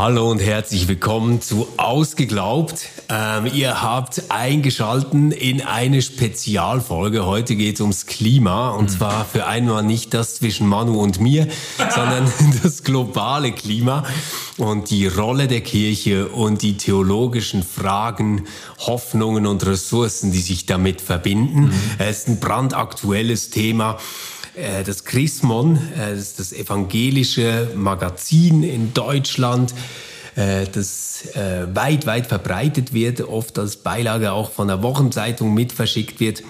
Hallo und herzlich willkommen zu Ausgeglaubt. Ähm, ihr habt eingeschalten in eine Spezialfolge. Heute geht es ums Klima und mhm. zwar für einmal nicht das zwischen Manu und mir, sondern das globale Klima und die Rolle der Kirche und die theologischen Fragen, Hoffnungen und Ressourcen, die sich damit verbinden. Mhm. Es ist ein brandaktuelles Thema. Äh, das Chrismon, äh, das das evangelische Magazin in Deutschland, äh, das weit, weit verbreitet wird, oft als Beilage auch von der Wochenzeitung mit verschickt wird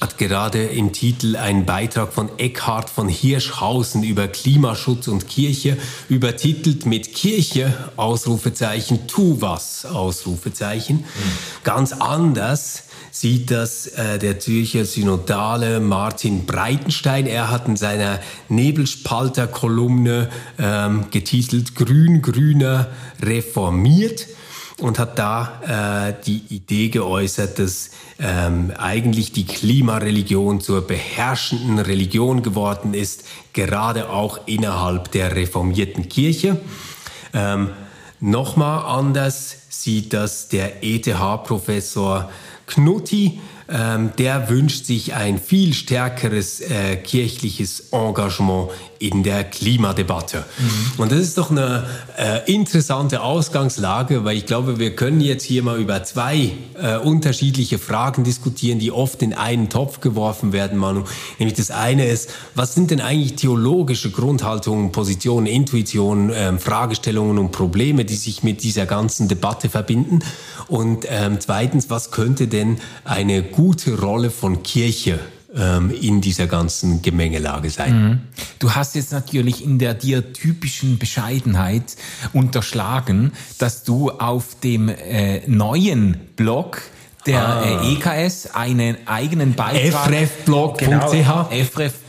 hat gerade im Titel einen Beitrag von Eckhard von Hirschhausen über Klimaschutz und Kirche übertitelt mit Kirche Ausrufezeichen tu was Ausrufezeichen mhm. ganz anders sieht das äh, der Zürcher Synodale Martin Breitenstein. Er hat in seiner Nebelspalter-Kolumne ähm, getitelt Grün, Grüner reformiert und hat da äh, die Idee geäußert, dass ähm, eigentlich die Klimareligion zur beherrschenden Religion geworden ist, gerade auch innerhalb der reformierten Kirche. Ähm, Nochmal anders sieht das der ETH-Professor Knutti, ähm, der wünscht sich ein viel stärkeres äh, kirchliches Engagement in der Klimadebatte. Mhm. Und das ist doch eine äh, interessante Ausgangslage, weil ich glaube, wir können jetzt hier mal über zwei äh, unterschiedliche Fragen diskutieren, die oft in einen Topf geworfen werden, Manu. Nämlich das eine ist, was sind denn eigentlich theologische Grundhaltungen, Positionen, Intuitionen, ähm, Fragestellungen und Probleme, die sich mit dieser ganzen Debatte verbinden? Und ähm, zweitens, was könnte denn eine gute Rolle von Kirche ähm, in dieser ganzen Gemengelage sein. Mhm. Du hast jetzt natürlich in der dir typischen Bescheidenheit unterschlagen, dass du auf dem äh, neuen Blog der ah. äh, EKS einen eigenen Beitrag frefblog.ch genau,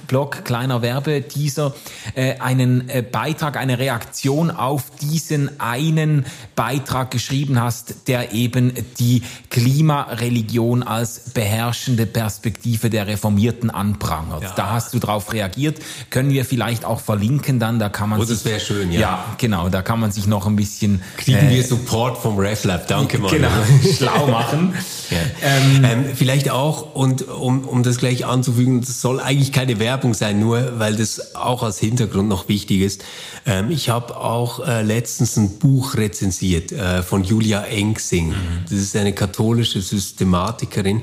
Blog, kleiner Werbeteaser, äh, einen äh, Beitrag, eine Reaktion auf diesen einen Beitrag geschrieben hast, der eben die Klimareligion als beherrschende Perspektive der Reformierten anprangert. Ja. Da hast du drauf reagiert. Können wir vielleicht auch verlinken dann, da kann man oh, das wäre schön, ja. Ja, genau, da kann man sich noch ein bisschen... Kriegen äh, wir Support vom RefLab, danke mal. Genau, schlau machen. ja. ähm, ähm, vielleicht auch, und um, um das gleich anzufügen, das soll eigentlich keine Werbung Werbung sein, nur weil das auch als Hintergrund noch wichtig ist. Ähm, ich habe auch äh, letztens ein Buch rezensiert äh, von Julia Engsing. Mhm. Das ist eine katholische Systematikerin.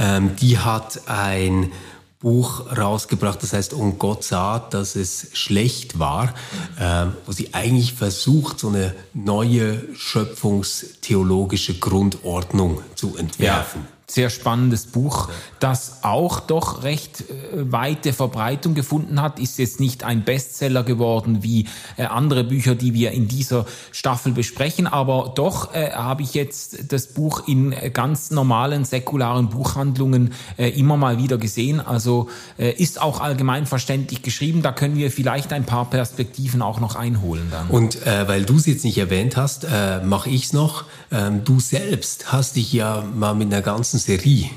Ähm, die hat ein Buch rausgebracht, das heißt, um Gott sah, dass es schlecht war, ähm, wo sie eigentlich versucht, so eine neue schöpfungstheologische Grundordnung zu entwerfen. Ja sehr spannendes Buch, das auch doch recht äh, weite Verbreitung gefunden hat. Ist jetzt nicht ein Bestseller geworden wie äh, andere Bücher, die wir in dieser Staffel besprechen, aber doch äh, habe ich jetzt das Buch in ganz normalen säkularen Buchhandlungen äh, immer mal wieder gesehen. Also äh, ist auch allgemein verständlich geschrieben. Da können wir vielleicht ein paar Perspektiven auch noch einholen dann. Und äh, weil du es jetzt nicht erwähnt hast, äh, mache ich es noch. Ähm, du selbst hast dich ja mal mit einer ganzen Serie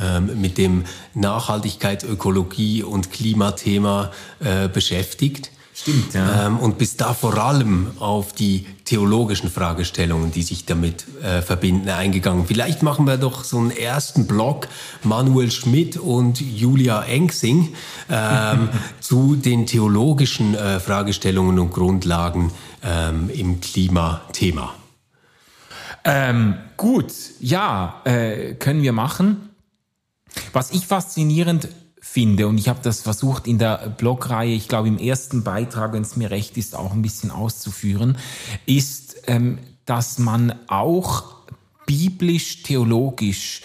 ähm, mit dem Nachhaltigkeit, Ökologie und Klimathema äh, beschäftigt. Stimmt, ja. Ähm, und bist da vor allem auf die theologischen Fragestellungen, die sich damit äh, verbinden, eingegangen. Vielleicht machen wir doch so einen ersten Block, Manuel Schmidt und Julia Engsing, ähm, zu den theologischen äh, Fragestellungen und Grundlagen ähm, im Klimathema. Ähm, gut, ja, äh, können wir machen. Was ich faszinierend finde, und ich habe das versucht in der Blogreihe, ich glaube im ersten Beitrag, wenn es mir recht ist, auch ein bisschen auszuführen, ist, ähm, dass man auch biblisch, theologisch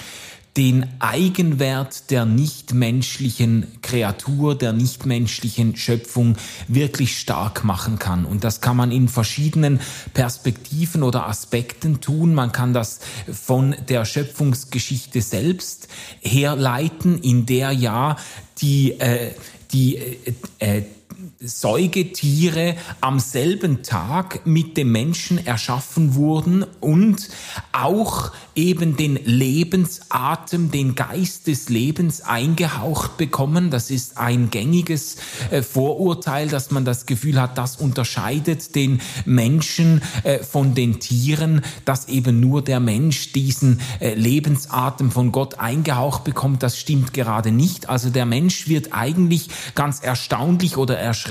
den Eigenwert der nichtmenschlichen Kreatur, der nichtmenschlichen Schöpfung wirklich stark machen kann. Und das kann man in verschiedenen Perspektiven oder Aspekten tun. Man kann das von der Schöpfungsgeschichte selbst herleiten, in der ja die, äh, die, äh, äh Säugetiere am selben Tag mit dem Menschen erschaffen wurden und auch eben den Lebensatem, den Geist des Lebens eingehaucht bekommen. Das ist ein gängiges äh, Vorurteil, dass man das Gefühl hat, das unterscheidet den Menschen äh, von den Tieren, dass eben nur der Mensch diesen äh, Lebensatem von Gott eingehaucht bekommt. Das stimmt gerade nicht. Also der Mensch wird eigentlich ganz erstaunlich oder erschreckend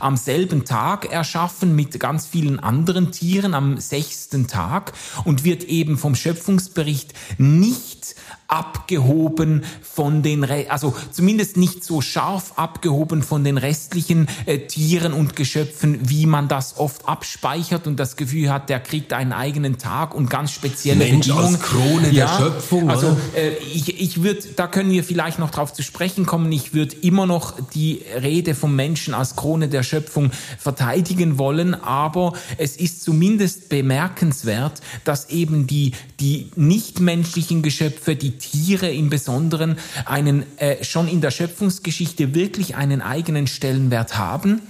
am selben Tag erschaffen mit ganz vielen anderen Tieren am sechsten Tag und wird eben vom Schöpfungsbericht nicht abgehoben von den, Re also zumindest nicht so scharf abgehoben von den restlichen äh, Tieren und Geschöpfen, wie man das oft abspeichert und das Gefühl hat, der kriegt einen eigenen Tag und ganz spezielle Mensch Bedingungen. als Krone ja, der Schöpfung. Also äh, ich, ich würde, da können wir vielleicht noch drauf zu sprechen kommen. Ich würde immer noch die Rede vom Menschen als Krone der Schöpfung verteidigen wollen, aber es ist zumindest bemerkenswert, dass eben die die nichtmenschlichen Geschöpfe, die Tiere im Besonderen, einen äh, schon in der Schöpfungsgeschichte wirklich einen eigenen Stellenwert haben.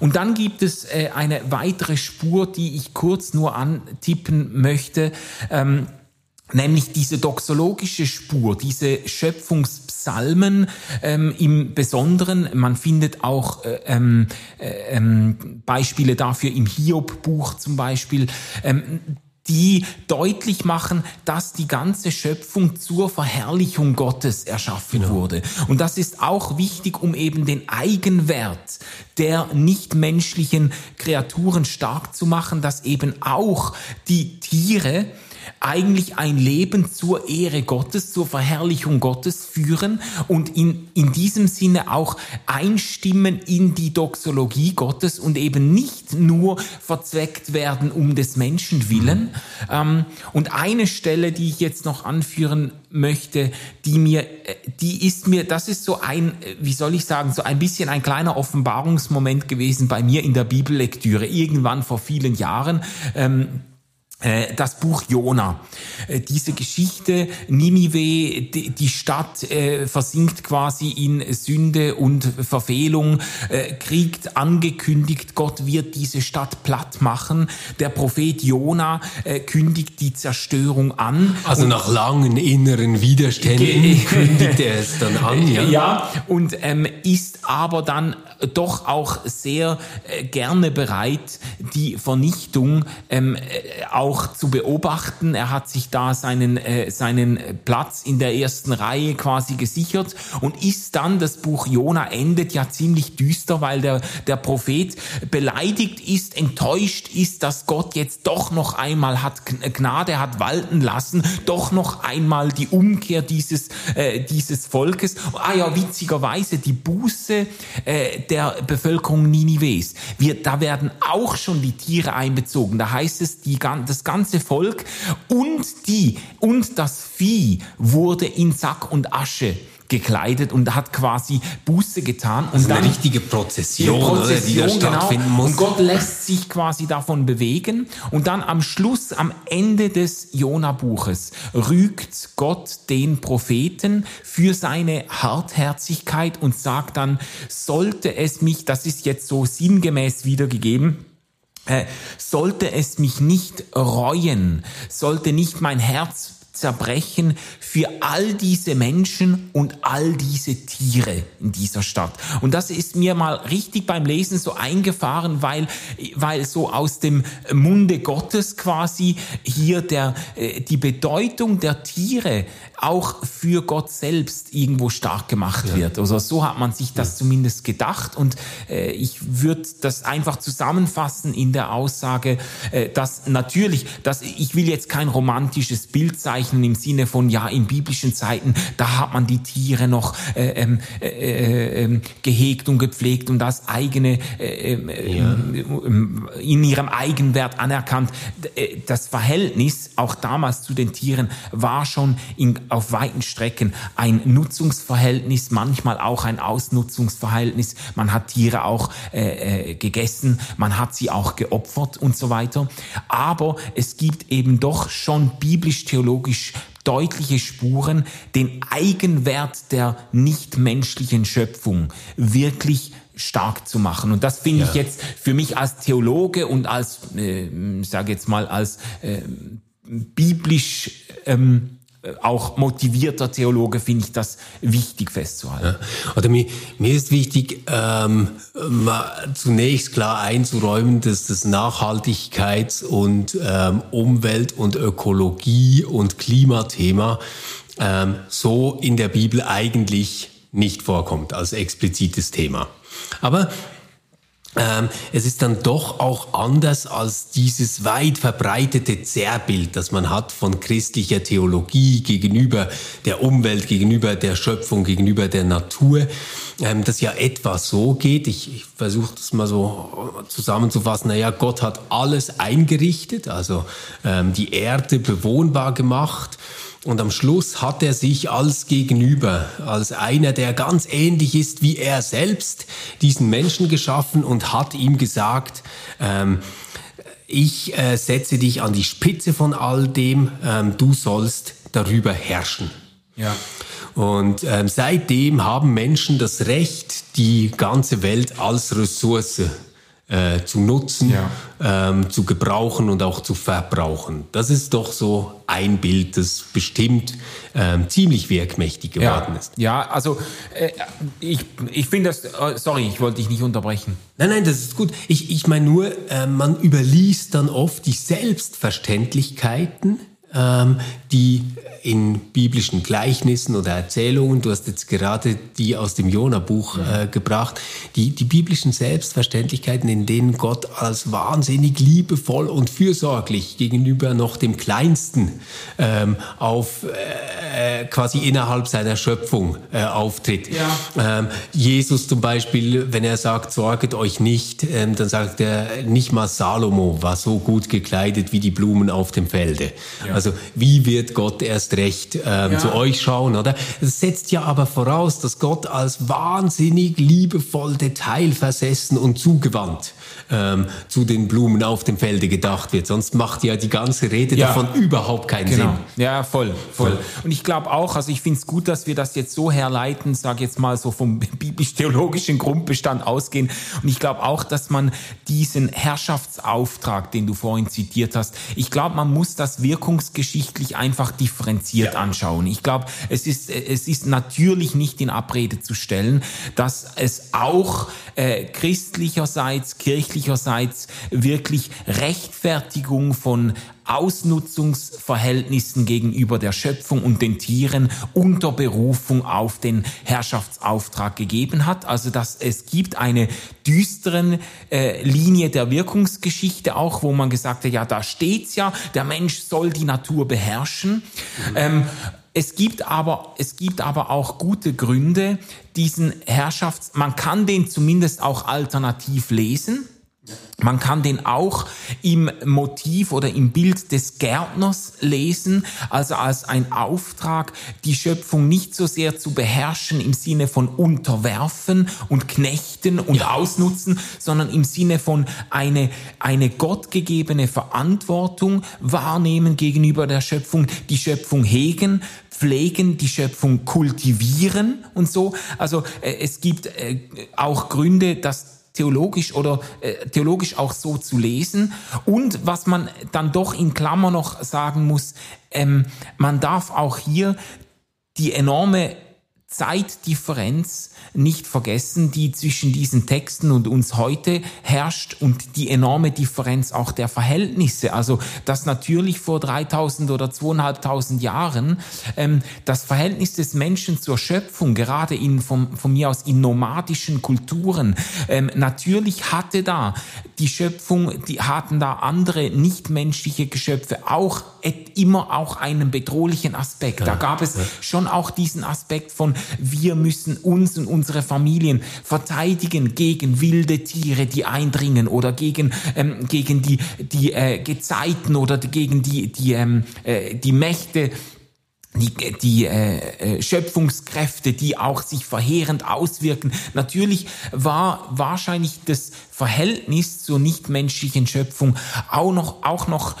Und dann gibt es äh, eine weitere Spur, die ich kurz nur antippen möchte. Ähm, nämlich diese doxologische Spur, diese Schöpfungspsalmen ähm, im Besonderen. Man findet auch äh, ähm, äh, ähm, Beispiele dafür im Hiob-Buch zum Beispiel. Ähm, die deutlich machen, dass die ganze Schöpfung zur Verherrlichung Gottes erschaffen genau. wurde. Und das ist auch wichtig, um eben den Eigenwert der nichtmenschlichen Kreaturen stark zu machen, dass eben auch die Tiere eigentlich ein Leben zur Ehre Gottes, zur Verherrlichung Gottes führen und in, in diesem Sinne auch einstimmen in die Doxologie Gottes und eben nicht nur verzweckt werden um des Menschen willen. Ähm, und eine Stelle, die ich jetzt noch anführen möchte, die mir, äh, die ist mir, das ist so ein, wie soll ich sagen, so ein bisschen ein kleiner Offenbarungsmoment gewesen bei mir in der Bibellektüre, irgendwann vor vielen Jahren. Ähm, äh, das Buch Jona. Äh, diese Geschichte, Ninive, die Stadt äh, versinkt quasi in Sünde und Verfehlung, kriegt angekündigt, Gott wird diese Stadt platt machen. Der Prophet Jona kündigt die Zerstörung an. Also nach langen inneren Widerständen kündigt er es dann an, ja? Ja, und ähm, ist aber dann doch auch sehr gerne bereit, die Vernichtung ähm, auch zu beobachten. Er hat sich da seinen, äh, seinen Platz in der ersten Reihe quasi gesichert und ist dann, das Buch Jona endet ja ziemlich düster, weil der, der Prophet beleidigt ist, enttäuscht ist, dass Gott jetzt doch noch einmal hat Gnade hat walten lassen, doch noch einmal die Umkehr dieses, äh, dieses Volkes. Ah ja, witzigerweise die Buße äh, der Bevölkerung Ninives. Wir, da werden auch schon die Tiere einbezogen. Da heißt es, die, das ganze Volk und die und das Vieh wurde in Sack und Asche gekleidet und hat quasi Buße getan. Und also dann eine richtige Prozession, Prozession oder, die da stattfinden genau. muss. Und Gott lässt sich quasi davon bewegen. Und dann am Schluss, am Ende des Jona-Buches, rügt Gott den Propheten für seine Hartherzigkeit und sagt dann, sollte es mich, das ist jetzt so sinngemäß wiedergegeben, sollte es mich nicht reuen, sollte nicht mein Herz zerbrechen für all diese Menschen und all diese Tiere in dieser Stadt. Und das ist mir mal richtig beim Lesen so eingefahren, weil, weil so aus dem Munde Gottes quasi hier der, äh, die Bedeutung der Tiere auch für Gott selbst irgendwo stark gemacht ja. wird. Also so hat man sich das ja. zumindest gedacht und äh, ich würde das einfach zusammenfassen in der Aussage, äh, dass natürlich, dass ich will jetzt kein romantisches Bild zeichnen im Sinne von ja in biblischen Zeiten, da hat man die Tiere noch äh, ähm, äh, äh, äh, gehegt und gepflegt und das eigene äh, ähm, ja. Ähm, in ihrem Eigenwert anerkannt. Äh, das Verhältnis auch damals zu den Tieren war schon in auf weiten Strecken ein Nutzungsverhältnis, manchmal auch ein Ausnutzungsverhältnis. Man hat Tiere auch äh, gegessen, man hat sie auch geopfert und so weiter. Aber es gibt eben doch schon biblisch-theologisch deutliche Spuren, den Eigenwert der nichtmenschlichen Schöpfung wirklich stark zu machen. Und das finde ja. ich jetzt für mich als Theologe und als, äh, sage jetzt mal, als äh, biblisch ähm, auch motivierter Theologe finde ich das wichtig festzuhalten. Ja. Oder mir, mir ist wichtig, ähm, zunächst klar einzuräumen, dass das Nachhaltigkeits- und ähm, Umwelt- und Ökologie- und Klimathema ähm, so in der Bibel eigentlich nicht vorkommt als explizites Thema. Aber ähm, es ist dann doch auch anders als dieses weit verbreitete Zerrbild, das man hat von christlicher Theologie gegenüber der Umwelt, gegenüber der Schöpfung, gegenüber der Natur, ähm, das ja etwas so geht. Ich, ich versuche das mal so zusammenzufassen. Naja, Gott hat alles eingerichtet, also ähm, die Erde bewohnbar gemacht und am Schluss hat er sich als Gegenüber, als einer, der ganz ähnlich ist wie er selbst, diesen Menschen geschaffen und hat ihm gesagt, ähm, ich äh, setze dich an die Spitze von all dem, ähm, du sollst darüber herrschen. Ja. Und ähm, seitdem haben Menschen das Recht, die ganze Welt als Ressource äh, zu nutzen, ja. ähm, zu gebrauchen und auch zu verbrauchen. Das ist doch so ein Bild, das bestimmt ähm, ziemlich wirkmächtig geworden ja. ist. Ja, also äh, ich, ich finde das, äh, sorry, ich wollte dich nicht unterbrechen. Nein, nein, das ist gut. Ich, ich meine nur, äh, man überliest dann oft die Selbstverständlichkeiten, die in biblischen Gleichnissen oder Erzählungen, du hast jetzt gerade die aus dem Jona-Buch äh, gebracht, die, die biblischen Selbstverständlichkeiten, in denen Gott als wahnsinnig liebevoll und fürsorglich gegenüber noch dem Kleinsten ähm, auf äh, quasi innerhalb seiner Schöpfung äh, auftritt. Ja. Ähm, Jesus zum Beispiel, wenn er sagt, sorget euch nicht, ähm, dann sagt er, nicht mal Salomo war so gut gekleidet wie die Blumen auf dem Felde. Ja. Also wie wird Gott erst recht ähm, ja. zu euch schauen, oder? Es setzt ja aber voraus, dass Gott als wahnsinnig liebevoll, detailversessen und zugewandt ähm, zu den Blumen auf dem Felde gedacht wird. Sonst macht ja die ganze Rede ja. davon überhaupt keinen genau. Sinn. Ja, voll, voll. Und ich glaube auch, also ich finde es gut, dass wir das jetzt so herleiten, sage jetzt mal so vom biblisch-theologischen Grundbestand ausgehen. Und ich glaube auch, dass man diesen Herrschaftsauftrag, den du vorhin zitiert hast, ich glaube, man muss das wirkungsgeschichtlich einfach differenziert ja. anschauen. Ich glaube, es ist, es ist natürlich nicht in Abrede zu stellen, dass es auch äh, christlicherseits, kirchlicherseits wirklich Rechtfertigung von Ausnutzungsverhältnissen gegenüber der Schöpfung und den Tieren unter Berufung auf den Herrschaftsauftrag gegeben hat. Also dass es gibt eine düsteren äh, Linie der Wirkungsgeschichte auch, wo man gesagt hat, ja, da steht's ja, der Mensch soll die Natur beherrschen. Mhm. Ähm, es gibt aber, es gibt aber auch gute Gründe, diesen Herrschafts, man kann den zumindest auch alternativ lesen. Man kann den auch im Motiv oder im Bild des Gärtners lesen, also als ein Auftrag, die Schöpfung nicht so sehr zu beherrschen im Sinne von unterwerfen und knechten und ja. ausnutzen, sondern im Sinne von eine, eine gottgegebene Verantwortung wahrnehmen gegenüber der Schöpfung, die Schöpfung hegen, pflegen, die Schöpfung kultivieren und so. Also äh, es gibt äh, auch Gründe, dass theologisch oder äh, theologisch auch so zu lesen. Und was man dann doch in Klammer noch sagen muss, ähm, man darf auch hier die enorme Zeitdifferenz nicht vergessen, die zwischen diesen Texten und uns heute herrscht und die enorme Differenz auch der Verhältnisse. Also, dass natürlich vor 3000 oder 2500 Jahren ähm, das Verhältnis des Menschen zur Schöpfung, gerade in, vom, von mir aus in nomadischen Kulturen, ähm, natürlich hatte da die Schöpfung, die hatten da andere nichtmenschliche Geschöpfe auch immer auch einen bedrohlichen Aspekt. Da gab es schon auch diesen Aspekt von, wir müssen uns und unsere Familien verteidigen gegen wilde Tiere, die eindringen oder gegen, ähm, gegen die, die äh, Gezeiten oder gegen die, die, ähm, äh, die Mächte, die, die äh, äh, Schöpfungskräfte, die auch sich verheerend auswirken. Natürlich war wahrscheinlich das Verhältnis zur nichtmenschlichen Schöpfung auch noch, auch noch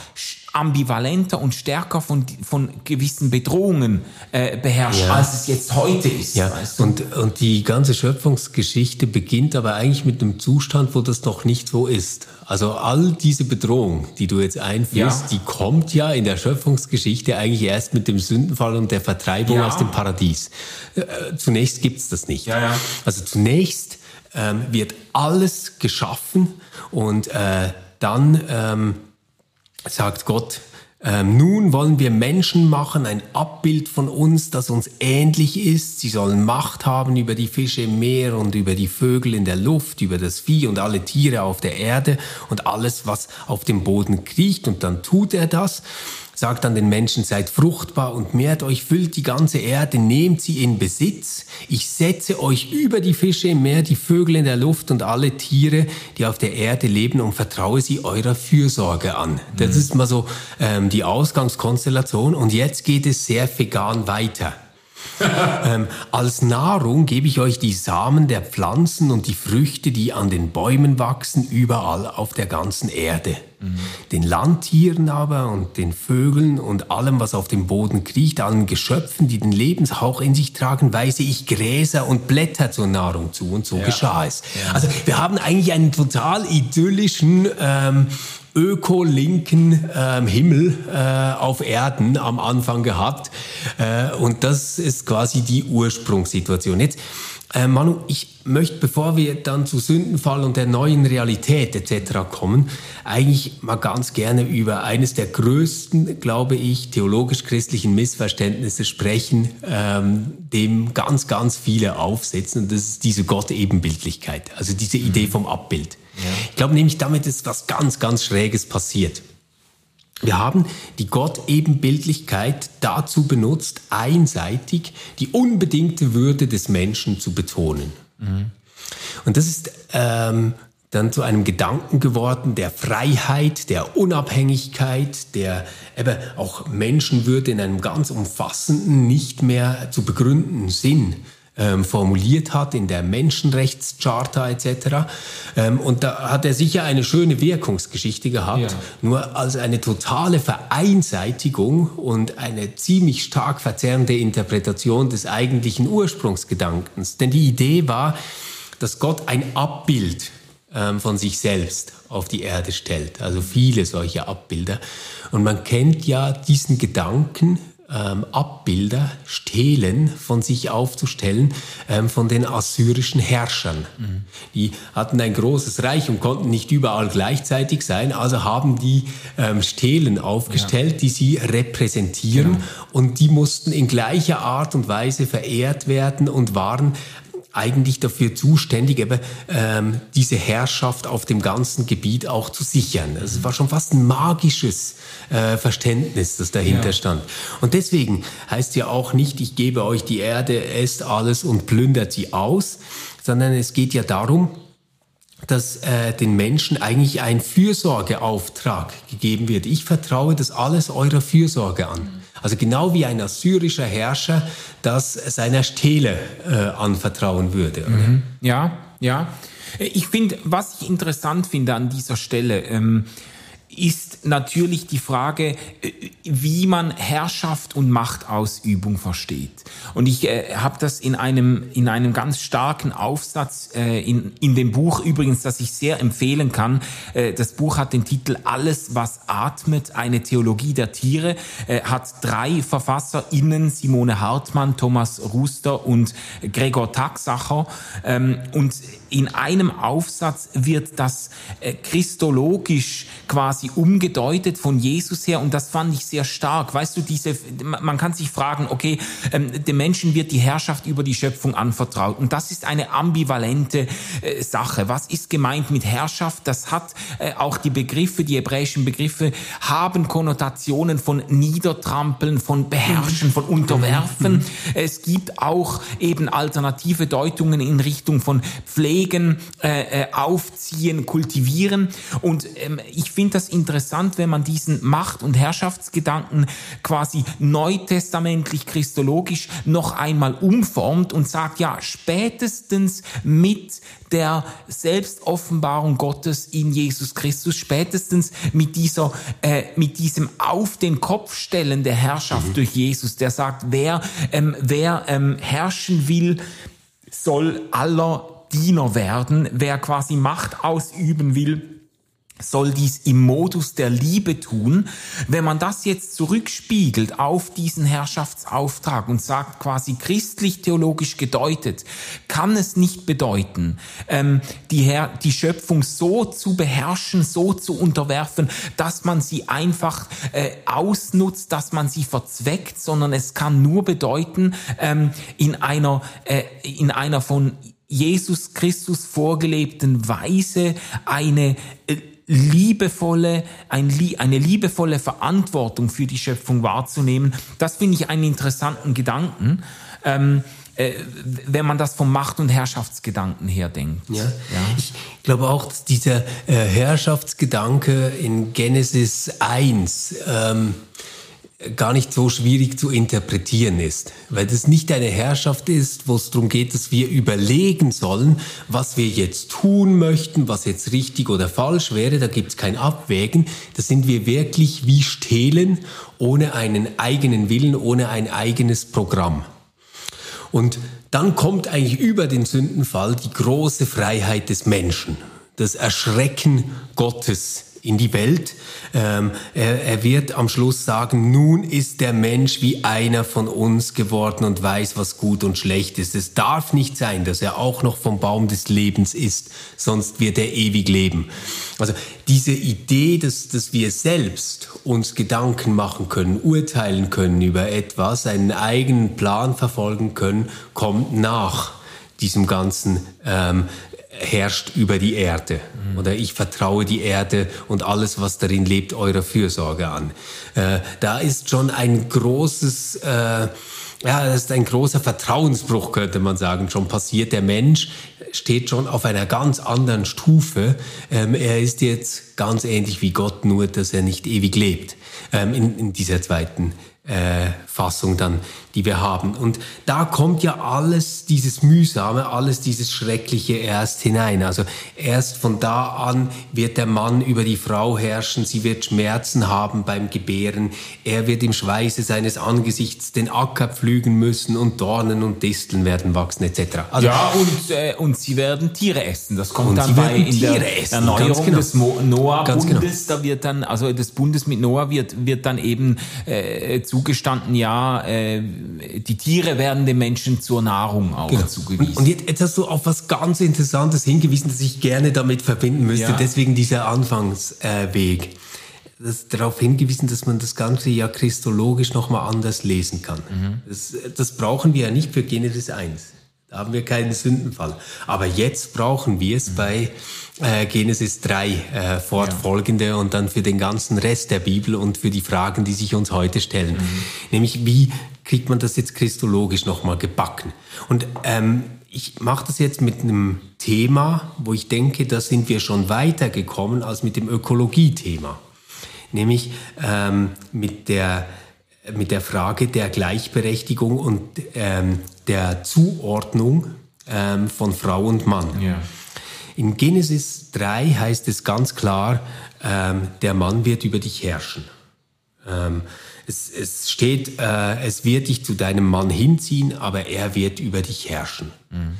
ambivalenter und stärker von, von gewissen Bedrohungen äh, beherrscht, ja. als es jetzt heute ist. Ja. Weißt du? und, und die ganze Schöpfungsgeschichte beginnt aber eigentlich mit einem Zustand, wo das noch nicht so ist. Also all diese Bedrohung, die du jetzt einführst, ja. die kommt ja in der Schöpfungsgeschichte eigentlich erst mit dem Sündenfall und der Vertreibung ja. aus dem Paradies. Äh, zunächst gibt's das nicht. Ja, ja. Also zunächst ähm, wird alles geschaffen und äh, dann ähm, sagt Gott, ähm, nun wollen wir Menschen machen, ein Abbild von uns, das uns ähnlich ist. Sie sollen Macht haben über die Fische im Meer und über die Vögel in der Luft, über das Vieh und alle Tiere auf der Erde und alles, was auf dem Boden kriecht. Und dann tut er das sagt an den Menschen, seid fruchtbar und mehrt euch, füllt die ganze Erde, nehmt sie in Besitz. Ich setze euch über die Fische im Meer, die Vögel in der Luft und alle Tiere, die auf der Erde leben und vertraue sie eurer Fürsorge an. Das mhm. ist mal so ähm, die Ausgangskonstellation und jetzt geht es sehr vegan weiter. ähm, als Nahrung gebe ich euch die Samen der Pflanzen und die Früchte, die an den Bäumen wachsen, überall auf der ganzen Erde. Mhm. Den Landtieren aber und den Vögeln und allem, was auf dem Boden kriecht, allen Geschöpfen, die den Lebenshauch in sich tragen, weise ich Gräser und Blätter zur Nahrung zu. Und so ja. geschah es. Ja. Also wir haben eigentlich einen total idyllischen ähm, öko-linken ähm, Himmel äh, auf Erden am Anfang gehabt. Äh, und das ist quasi die Ursprungssituation. Jetzt, äh, Manu, ich möchte, bevor wir dann zu Sündenfall und der neuen Realität etc. kommen, eigentlich mal ganz gerne über eines der größten, glaube ich, theologisch-christlichen Missverständnisse sprechen, ähm, dem ganz, ganz viele aufsetzen. Und das ist diese Gott-Ebenbildlichkeit, also diese Idee vom Abbild. Ich glaube nämlich, damit ist was ganz, ganz Schräges passiert. Wir haben die Gott-Ebenbildlichkeit dazu benutzt, einseitig die unbedingte Würde des Menschen zu betonen. Mhm. Und das ist ähm, dann zu einem Gedanken geworden der Freiheit, der Unabhängigkeit, der eben auch Menschenwürde in einem ganz umfassenden, nicht mehr zu begründenden Sinn ähm, formuliert hat in der Menschenrechtscharta etc. Ähm, und da hat er sicher eine schöne Wirkungsgeschichte gehabt, ja. nur als eine totale Vereinseitigung und eine ziemlich stark verzerrende Interpretation des eigentlichen Ursprungsgedankens. Denn die Idee war, dass Gott ein Abbild ähm, von sich selbst auf die Erde stellt. Also viele solche Abbilder. Und man kennt ja diesen Gedanken ähm, Abbilder stehlen, von sich aufzustellen, ähm, von den assyrischen Herrschern. Mhm. Die hatten ein großes Reich und konnten nicht überall gleichzeitig sein, also haben die ähm, Stelen aufgestellt, ja. die sie repräsentieren genau. und die mussten in gleicher Art und Weise verehrt werden und waren eigentlich dafür zuständig, eben, ähm, diese Herrschaft auf dem ganzen Gebiet auch zu sichern. Also es war schon fast ein magisches äh, Verständnis, das dahinter ja. stand. Und deswegen heißt ja auch nicht, ich gebe euch die Erde, esst alles und plündert sie aus, sondern es geht ja darum, dass äh, den Menschen eigentlich ein Fürsorgeauftrag gegeben wird. Ich vertraue das alles eurer Fürsorge an. Also genau wie ein assyrischer Herrscher das seiner Stele äh, anvertrauen würde. Mhm. Ja, ja. Ich finde, was ich interessant finde an dieser Stelle, ähm, ist natürlich die Frage, äh, wie man Herrschaft und Machtausübung versteht. Und ich äh, habe das in einem, in einem ganz starken Aufsatz äh, in, in dem Buch übrigens, das ich sehr empfehlen kann. Äh, das Buch hat den Titel Alles, was atmet, eine Theologie der Tiere, äh, hat drei VerfasserInnen, Simone Hartmann, Thomas Ruster und Gregor Taxacher. Ähm, und in einem Aufsatz wird das äh, christologisch quasi umgedeutet von Jesus her und das fand ich sehr stark. Weißt du, diese, man kann sich fragen, okay, ähm, dem Menschen wird die Herrschaft über die Schöpfung anvertraut und das ist eine ambivalente äh, Sache. Was ist gemeint mit Herrschaft? Das hat äh, auch die Begriffe, die hebräischen Begriffe haben Konnotationen von Niedertrampeln, von Beherrschen, von Unterwerfen. Es gibt auch eben alternative Deutungen in Richtung von Pflege pflegen, äh, äh, aufziehen, kultivieren. Und ähm, ich finde das interessant, wenn man diesen Macht- und Herrschaftsgedanken quasi neutestamentlich, christologisch noch einmal umformt und sagt, ja, spätestens mit der Selbstoffenbarung Gottes in Jesus Christus, spätestens mit dieser, äh, mit diesem auf den Kopf stellen der Herrschaft mhm. durch Jesus, der sagt, wer, ähm, wer ähm, herrschen will, soll aller Diener werden. Wer quasi Macht ausüben will, soll dies im Modus der Liebe tun. Wenn man das jetzt zurückspiegelt auf diesen Herrschaftsauftrag und sagt quasi christlich-theologisch gedeutet, kann es nicht bedeuten, ähm, die, Herr, die Schöpfung so zu beherrschen, so zu unterwerfen, dass man sie einfach äh, ausnutzt, dass man sie verzweckt, sondern es kann nur bedeuten, ähm, in einer, äh, in einer von Jesus Christus vorgelebten Weise eine äh, liebevolle, ein, eine liebevolle Verantwortung für die Schöpfung wahrzunehmen. Das finde ich einen interessanten Gedanken. Ähm, äh, wenn man das vom Macht- und Herrschaftsgedanken her denkt. Ja. ja. Ich glaube auch, dieser äh, Herrschaftsgedanke in Genesis 1 ähm, gar nicht so schwierig zu interpretieren ist, weil das nicht eine Herrschaft ist, wo es darum geht, dass wir überlegen sollen, was wir jetzt tun möchten, was jetzt richtig oder falsch wäre. Da gibt es kein Abwägen. Da sind wir wirklich wie stehlen, ohne einen eigenen Willen, ohne ein eigenes Programm. Und dann kommt eigentlich über den Sündenfall die große Freiheit des Menschen, das Erschrecken Gottes in die Welt. Ähm, er, er wird am Schluss sagen, nun ist der Mensch wie einer von uns geworden und weiß, was gut und schlecht ist. Es darf nicht sein, dass er auch noch vom Baum des Lebens isst, sonst wird er ewig leben. Also diese Idee, dass, dass wir selbst uns Gedanken machen können, urteilen können über etwas, einen eigenen Plan verfolgen können, kommt nach diesem ganzen ähm, herrscht über die Erde. Mhm. Oder ich vertraue die Erde und alles, was darin lebt, eurer Fürsorge an. Äh, da ist schon ein großes, äh, ja, das ist ein großer Vertrauensbruch, könnte man sagen, schon passiert. Der Mensch steht schon auf einer ganz anderen Stufe. Ähm, er ist jetzt ganz ähnlich wie Gott, nur dass er nicht ewig lebt ähm, in, in dieser zweiten äh, Fassung dann, die wir haben. Und da kommt ja alles dieses Mühsame, alles dieses Schreckliche erst hinein. Also erst von da an wird der Mann über die Frau herrschen, sie wird Schmerzen haben beim Gebären, er wird im Schweiße seines Angesichts den Acker pflügen müssen und Dornen und Disteln werden wachsen etc. Also, ja, und, äh, und sie werden Tiere essen. Das kommt dann bei in der essen, Erneuerung genau. des Noah-Bundes, genau. da wird dann, also des Bundes mit Noah wird, wird dann eben äh, zugestanden, ja, äh, die Tiere werden den Menschen zur Nahrung auch genau. zugewiesen. Und jetzt, jetzt, hast du auf was ganz Interessantes hingewiesen, das ich gerne damit verbinden müsste. Ja. Deswegen dieser Anfangsweg. Das, darauf hingewiesen, dass man das Ganze ja christologisch nochmal anders lesen kann. Mhm. Das, das brauchen wir ja nicht für Genesis 1. Da haben wir keinen Sündenfall. Aber jetzt brauchen wir es mhm. bei äh, Genesis 3 äh, fortfolgende ja. und dann für den ganzen Rest der Bibel und für die Fragen, die sich uns heute stellen. Mhm. Nämlich, wie kriegt man das jetzt christologisch nochmal gebacken? Und ähm, ich mache das jetzt mit einem Thema, wo ich denke, da sind wir schon weitergekommen als mit dem Ökologie-Thema. Nämlich ähm, mit der mit der Frage der Gleichberechtigung und ähm, der Zuordnung ähm, von Frau und Mann. Ja. In Genesis 3 heißt es ganz klar, ähm, der Mann wird über dich herrschen. Ähm, es, es, steht, äh, es wird dich zu deinem Mann hinziehen, aber er wird über dich herrschen. Mhm.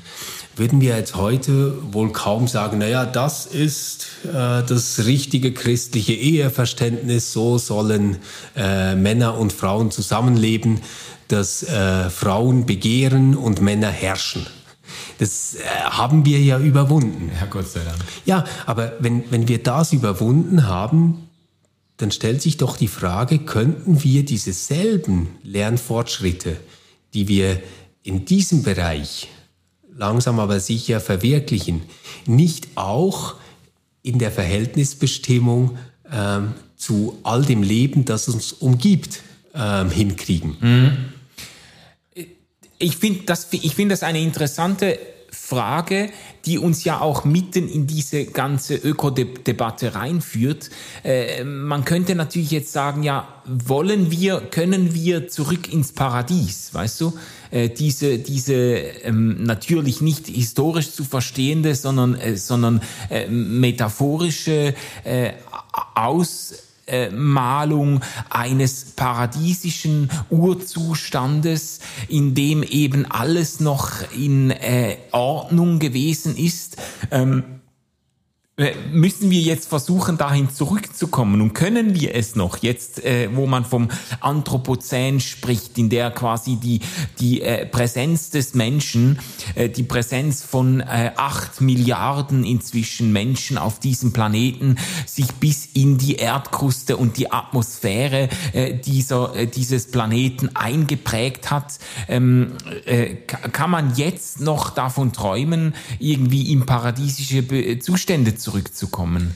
Würden wir jetzt heute wohl kaum sagen, naja, das ist äh, das richtige christliche Eheverständnis, so sollen äh, Männer und Frauen zusammenleben, dass äh, Frauen begehren und Männer herrschen. Das äh, haben wir ja überwunden. Ja, Gott sei Dank. Ja, aber wenn, wenn wir das überwunden haben, dann stellt sich doch die Frage, könnten wir diese selben Lernfortschritte, die wir in diesem Bereich langsam aber sicher verwirklichen, nicht auch in der Verhältnisbestimmung ähm, zu all dem Leben, das uns umgibt, ähm, hinkriegen? Mhm ich finde das, ich finde das eine interessante Frage, die uns ja auch mitten in diese ganze Ökodebatte reinführt. Äh, man könnte natürlich jetzt sagen, ja, wollen wir, können wir zurück ins Paradies, weißt du? Äh, diese, diese ähm, natürlich nicht historisch zu verstehende, sondern, äh, sondern äh, metaphorische äh, Aus Malung eines paradiesischen Urzustandes, in dem eben alles noch in äh, Ordnung gewesen ist. Ähm, äh, müssen wir jetzt versuchen, dahin zurückzukommen? Und können wir es noch jetzt, äh, wo man vom Anthropozän spricht, in der quasi die die äh, Präsenz des Menschen, äh, die Präsenz von äh, acht Milliarden inzwischen Menschen auf diesem Planeten sich bis in die Erdkruste und die Atmosphäre äh, dieser äh, dieses Planeten eingeprägt hat, ähm, äh, kann man jetzt noch davon träumen, irgendwie in paradiesische Zustände zurückzukommen.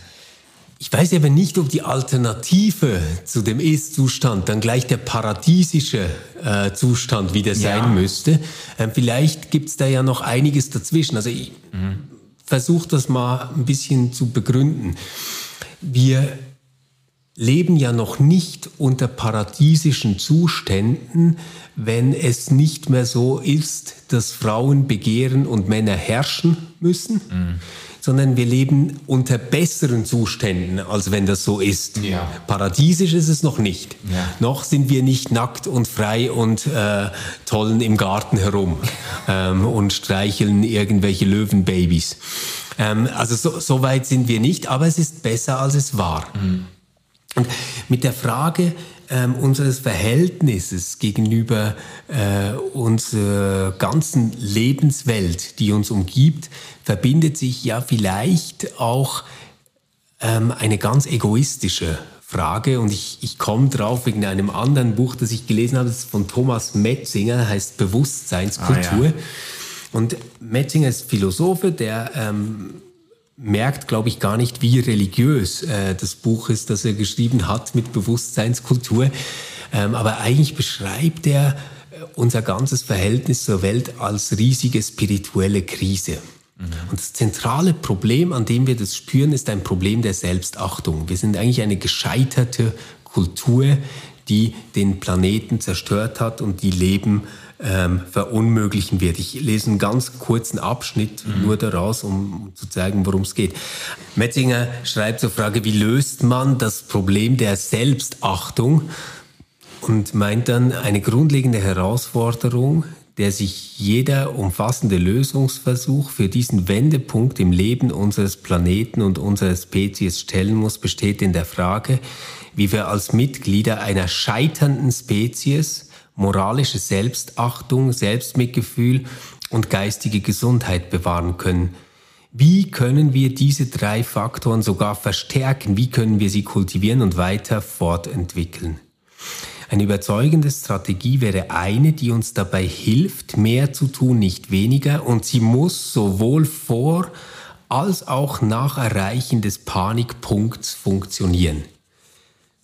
Ich weiß aber nicht, ob die Alternative zu dem Ist-Zustand dann gleich der paradiesische äh, Zustand wieder sein ja. müsste. Ähm, vielleicht gibt es da ja noch einiges dazwischen. Also ich mhm. versuche das mal ein bisschen zu begründen. Wir leben ja noch nicht unter paradiesischen Zuständen, wenn es nicht mehr so ist, dass Frauen begehren und Männer herrschen müssen. Mhm sondern wir leben unter besseren Zuständen, als wenn das so ist. Ja. Paradiesisch ist es noch nicht. Ja. Noch sind wir nicht nackt und frei und äh, tollen im Garten herum ähm, und streicheln irgendwelche Löwenbabys. Ähm, also so, so, weit sind wir nicht, aber es ist besser, als es war. Mhm. Und mit der Frage, ähm, unseres Verhältnisses gegenüber äh, unserer ganzen Lebenswelt, die uns umgibt, verbindet sich ja vielleicht auch ähm, eine ganz egoistische Frage und ich, ich komme drauf wegen einem anderen Buch, das ich gelesen habe, das ist von Thomas Metzinger, heißt Bewusstseinskultur. Ah, ja. Und Metzinger ist Philosophe, der ähm, merkt, glaube ich, gar nicht, wie religiös äh, das Buch ist, das er geschrieben hat mit Bewusstseinskultur. Ähm, aber eigentlich beschreibt er äh, unser ganzes Verhältnis zur Welt als riesige spirituelle Krise. Mhm. Und das zentrale Problem, an dem wir das spüren, ist ein Problem der Selbstachtung. Wir sind eigentlich eine gescheiterte Kultur, die den Planeten zerstört hat und die Leben ähm, verunmöglichen wird. Ich lese einen ganz kurzen Abschnitt mhm. nur daraus, um, zu zeigen, worum es geht. Metzinger schreibt zur Frage, wie löst man das Problem der Selbstachtung? Und meint dann, eine grundlegende Herausforderung, der sich jeder umfassende Lösungsversuch für diesen Wendepunkt im Leben unseres Planeten und unserer Spezies stellen muss, besteht in der Frage, wie wir als Mitglieder einer scheiternden Spezies moralische Selbstachtung, Selbstmitgefühl und geistige Gesundheit bewahren können. Wie können wir diese drei Faktoren sogar verstärken? Wie können wir sie kultivieren und weiter fortentwickeln? Eine überzeugende Strategie wäre eine, die uns dabei hilft, mehr zu tun, nicht weniger, und sie muss sowohl vor als auch nach Erreichen des Panikpunkts funktionieren.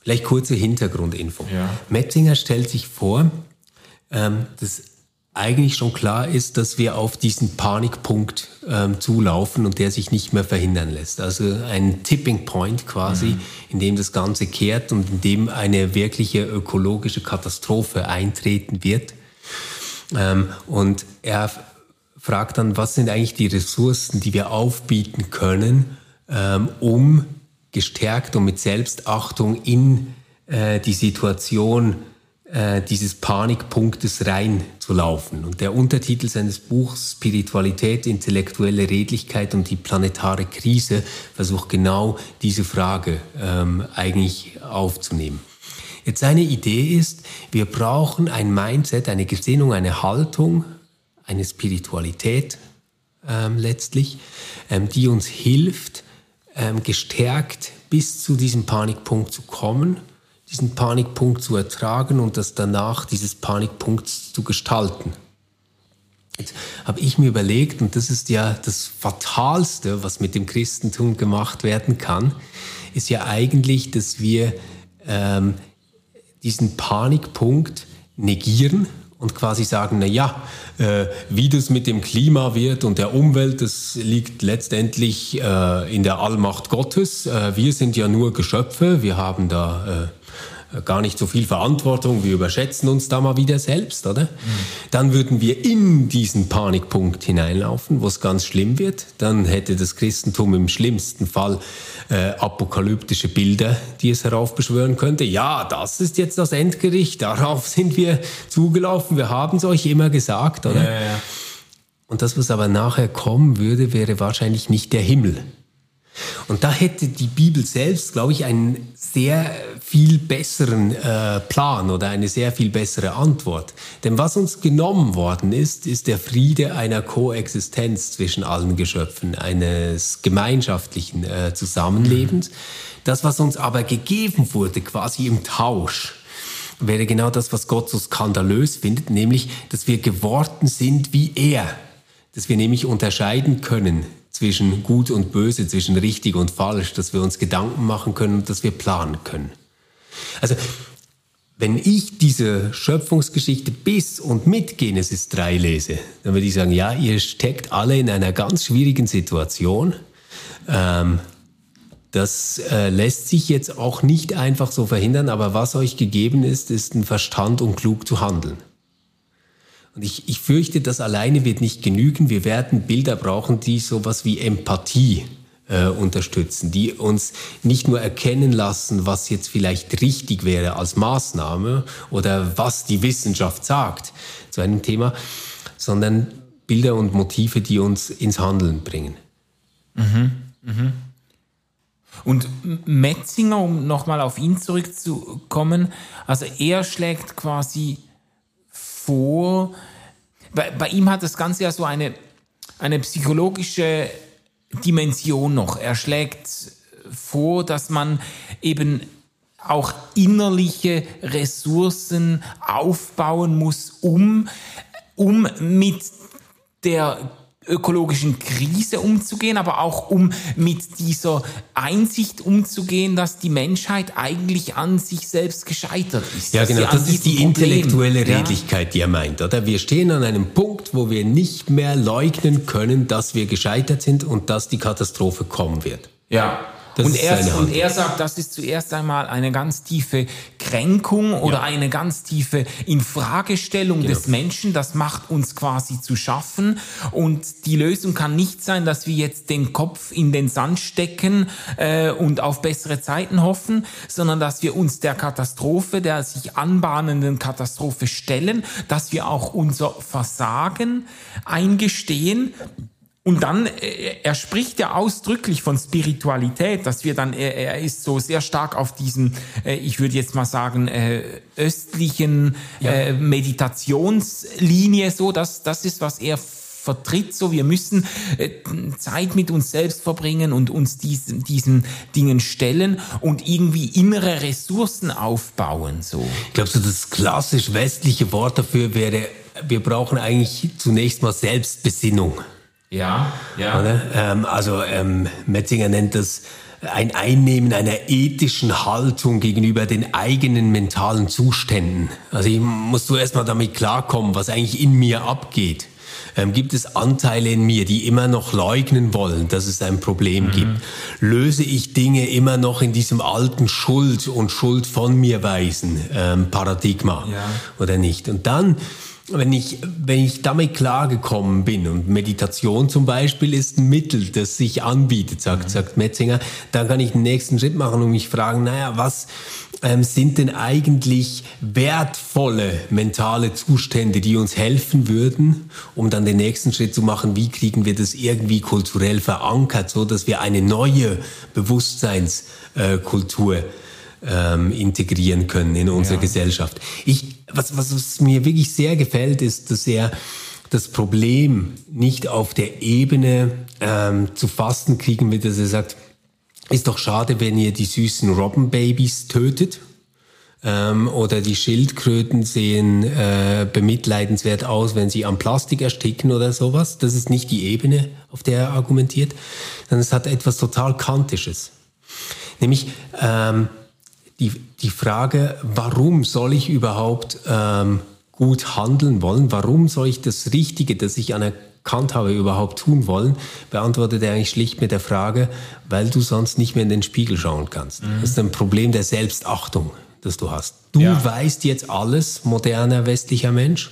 Vielleicht kurze Hintergrundinfo. Ja. Metzinger stellt sich vor, ähm, dass eigentlich schon klar ist, dass wir auf diesen Panikpunkt ähm, zulaufen und der sich nicht mehr verhindern lässt. Also ein Tipping Point quasi, mhm. in dem das Ganze kehrt und in dem eine wirkliche ökologische Katastrophe eintreten wird. Ähm, und er fragt dann, was sind eigentlich die Ressourcen, die wir aufbieten können, ähm, um gestärkt und mit Selbstachtung in äh, die Situation äh, dieses Panikpunktes reinzulaufen. Und der Untertitel seines Buchs Spiritualität, intellektuelle Redlichkeit und die planetare Krise versucht genau diese Frage ähm, eigentlich aufzunehmen. Jetzt seine Idee ist, wir brauchen ein Mindset, eine Gesinnung, eine Haltung, eine Spiritualität ähm, letztlich, ähm, die uns hilft, gestärkt bis zu diesem Panikpunkt zu kommen, diesen Panikpunkt zu ertragen und das danach dieses Panikpunkts zu gestalten. Jetzt habe ich mir überlegt, und das ist ja das Fatalste, was mit dem Christentum gemacht werden kann, ist ja eigentlich, dass wir ähm, diesen Panikpunkt negieren und quasi sagen, na ja, äh, wie das mit dem Klima wird und der Umwelt, das liegt letztendlich äh, in der Allmacht Gottes. Äh, wir sind ja nur Geschöpfe, wir haben da äh, gar nicht so viel Verantwortung, wir überschätzen uns da mal wieder selbst, oder? Mhm. Dann würden wir in diesen Panikpunkt hineinlaufen, wo es ganz schlimm wird. Dann hätte das Christentum im schlimmsten Fall äh, apokalyptische Bilder, die es heraufbeschwören könnte. Ja, das ist jetzt das Endgericht, darauf sind wir zugelaufen, wir haben es euch immer gesagt, oder? Ja, ja. Und das, was aber nachher kommen würde, wäre wahrscheinlich nicht der Himmel. Und da hätte die Bibel selbst, glaube ich, einen sehr viel besseren äh, Plan oder eine sehr viel bessere Antwort. Denn was uns genommen worden ist, ist der Friede einer Koexistenz zwischen allen Geschöpfen, eines gemeinschaftlichen äh, Zusammenlebens. Das, was uns aber gegeben wurde, quasi im Tausch, wäre genau das, was Gott so skandalös findet, nämlich, dass wir geworden sind wie er, dass wir nämlich unterscheiden können zwischen gut und böse, zwischen richtig und falsch, dass wir uns Gedanken machen können und dass wir planen können. Also, wenn ich diese Schöpfungsgeschichte bis und mit Genesis 3 lese, dann würde ich sagen, ja, ihr steckt alle in einer ganz schwierigen Situation. Ähm, das äh, lässt sich jetzt auch nicht einfach so verhindern, aber was euch gegeben ist, ist ein Verstand, um klug zu handeln. Und ich, ich fürchte, das alleine wird nicht genügen. Wir werden Bilder brauchen, die sowas wie Empathie äh, unterstützen, die uns nicht nur erkennen lassen, was jetzt vielleicht richtig wäre als Maßnahme oder was die Wissenschaft sagt zu einem Thema, sondern Bilder und Motive, die uns ins Handeln bringen. Mhm, mhm. Und Metzinger, um nochmal auf ihn zurückzukommen, also er schlägt quasi vor, bei, bei ihm hat das Ganze ja so eine, eine psychologische Dimension noch. Er schlägt vor, dass man eben auch innerliche Ressourcen aufbauen muss, um, um mit der ökologischen Krise umzugehen, aber auch um mit dieser Einsicht umzugehen, dass die Menschheit eigentlich an sich selbst gescheitert ist. Ja, genau, das ist die Problem, intellektuelle Redlichkeit, ja. die er meint, oder? Wir stehen an einem Punkt, wo wir nicht mehr leugnen können, dass wir gescheitert sind und dass die Katastrophe kommen wird. Ja. Das und, er, und er sagt, das ist zuerst einmal eine ganz tiefe Kränkung oder ja. eine ganz tiefe Infragestellung genau. des Menschen. Das macht uns quasi zu schaffen. Und die Lösung kann nicht sein, dass wir jetzt den Kopf in den Sand stecken äh, und auf bessere Zeiten hoffen, sondern dass wir uns der Katastrophe, der sich anbahnenden Katastrophe stellen, dass wir auch unser Versagen eingestehen und dann, äh, er spricht ja ausdrücklich von Spiritualität, dass wir dann, er, er ist so sehr stark auf diesen, äh, ich würde jetzt mal sagen, äh, östlichen ja. Meditationslinie, so, das, das ist, was er vertritt, so, wir müssen Zeit mit uns selbst verbringen und uns diesen, diesen Dingen stellen und irgendwie innere Ressourcen aufbauen, so. Glaubst du, das klassisch westliche Wort dafür wäre, wir brauchen eigentlich zunächst mal Selbstbesinnung? Ja, ja. Ähm, also ähm, Metzinger nennt das ein Einnehmen einer ethischen Haltung gegenüber den eigenen mentalen Zuständen. Also ich muss so erstmal damit klarkommen, was eigentlich in mir abgeht. Ähm, gibt es Anteile in mir, die immer noch leugnen wollen, dass es ein Problem mhm. gibt? Löse ich Dinge immer noch in diesem alten Schuld und Schuld von mir weisen ähm, Paradigma ja. oder nicht? Und dann wenn ich, wenn ich damit klargekommen bin und Meditation zum Beispiel ist ein Mittel, das sich anbietet, sagt, mhm. sagt Metzinger, dann kann ich den nächsten Schritt machen und mich fragen, naja, was ähm, sind denn eigentlich wertvolle mentale Zustände, die uns helfen würden, um dann den nächsten Schritt zu machen, wie kriegen wir das irgendwie kulturell verankert, so dass wir eine neue Bewusstseinskultur äh, ähm, integrieren können in unsere ja. Gesellschaft. Ich, was, was, was mir wirklich sehr gefällt, ist, dass er das Problem nicht auf der Ebene ähm, zu fassen kriegen will, dass er sagt, ist doch schade, wenn ihr die süßen Robbenbabys tötet. Ähm, oder die Schildkröten sehen äh, bemitleidenswert aus, wenn sie am Plastik ersticken oder sowas. Das ist nicht die Ebene, auf der er argumentiert, sondern es hat etwas total Kantisches. Nämlich, ähm, die, die Frage, warum soll ich überhaupt ähm, gut handeln wollen, warum soll ich das Richtige, das ich anerkannt habe, überhaupt tun wollen, beantwortet er eigentlich schlicht mit der Frage, weil du sonst nicht mehr in den Spiegel schauen kannst. Mhm. Das ist ein Problem der Selbstachtung, das du hast. Du ja. weißt jetzt alles, moderner westlicher Mensch,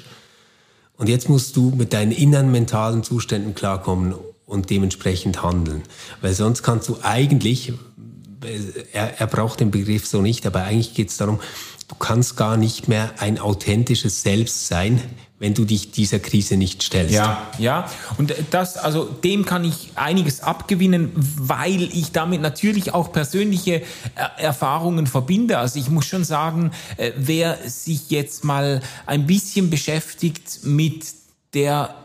und jetzt musst du mit deinen inneren mentalen Zuständen klarkommen und dementsprechend handeln. Weil sonst kannst du eigentlich, er, er braucht den Begriff so nicht, aber eigentlich geht es darum, du kannst gar nicht mehr ein authentisches Selbst sein, wenn du dich dieser Krise nicht stellst. Ja, ja. Und das, also dem kann ich einiges abgewinnen, weil ich damit natürlich auch persönliche Erfahrungen verbinde. Also ich muss schon sagen, äh, wer sich jetzt mal ein bisschen beschäftigt mit der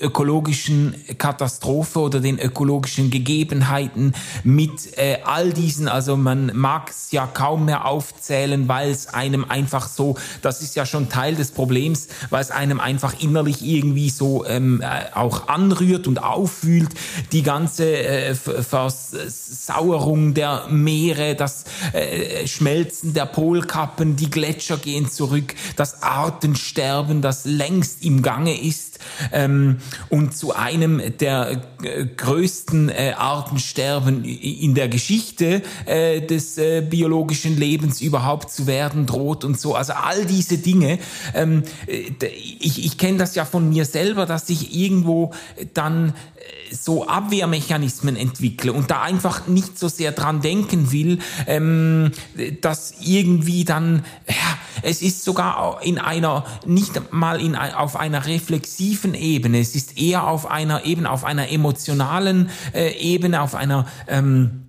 ökologischen Katastrophe oder den ökologischen Gegebenheiten mit äh, all diesen, also man mag es ja kaum mehr aufzählen, weil es einem einfach so, das ist ja schon Teil des Problems, weil es einem einfach innerlich irgendwie so ähm, äh, auch anrührt und auffühlt, die ganze äh, Versauerung der Meere, das äh, Schmelzen der Polkappen, die Gletscher gehen zurück, das Artensterben, das längst im Gange ist. Ähm, und zu einem der äh, größten äh, Artensterben in der Geschichte äh, des äh, biologischen Lebens überhaupt zu werden droht und so. Also all diese Dinge. Ähm, äh, ich ich kenne das ja von mir selber, dass ich irgendwo dann so Abwehrmechanismen entwickle und da einfach nicht so sehr dran denken will, ähm, dass irgendwie dann, ja, es ist sogar in einer, nicht mal in, auf einer reflexiven Ebene, es ist eher auf einer, eben auf einer emotionalen äh, Ebene, auf einer, ähm,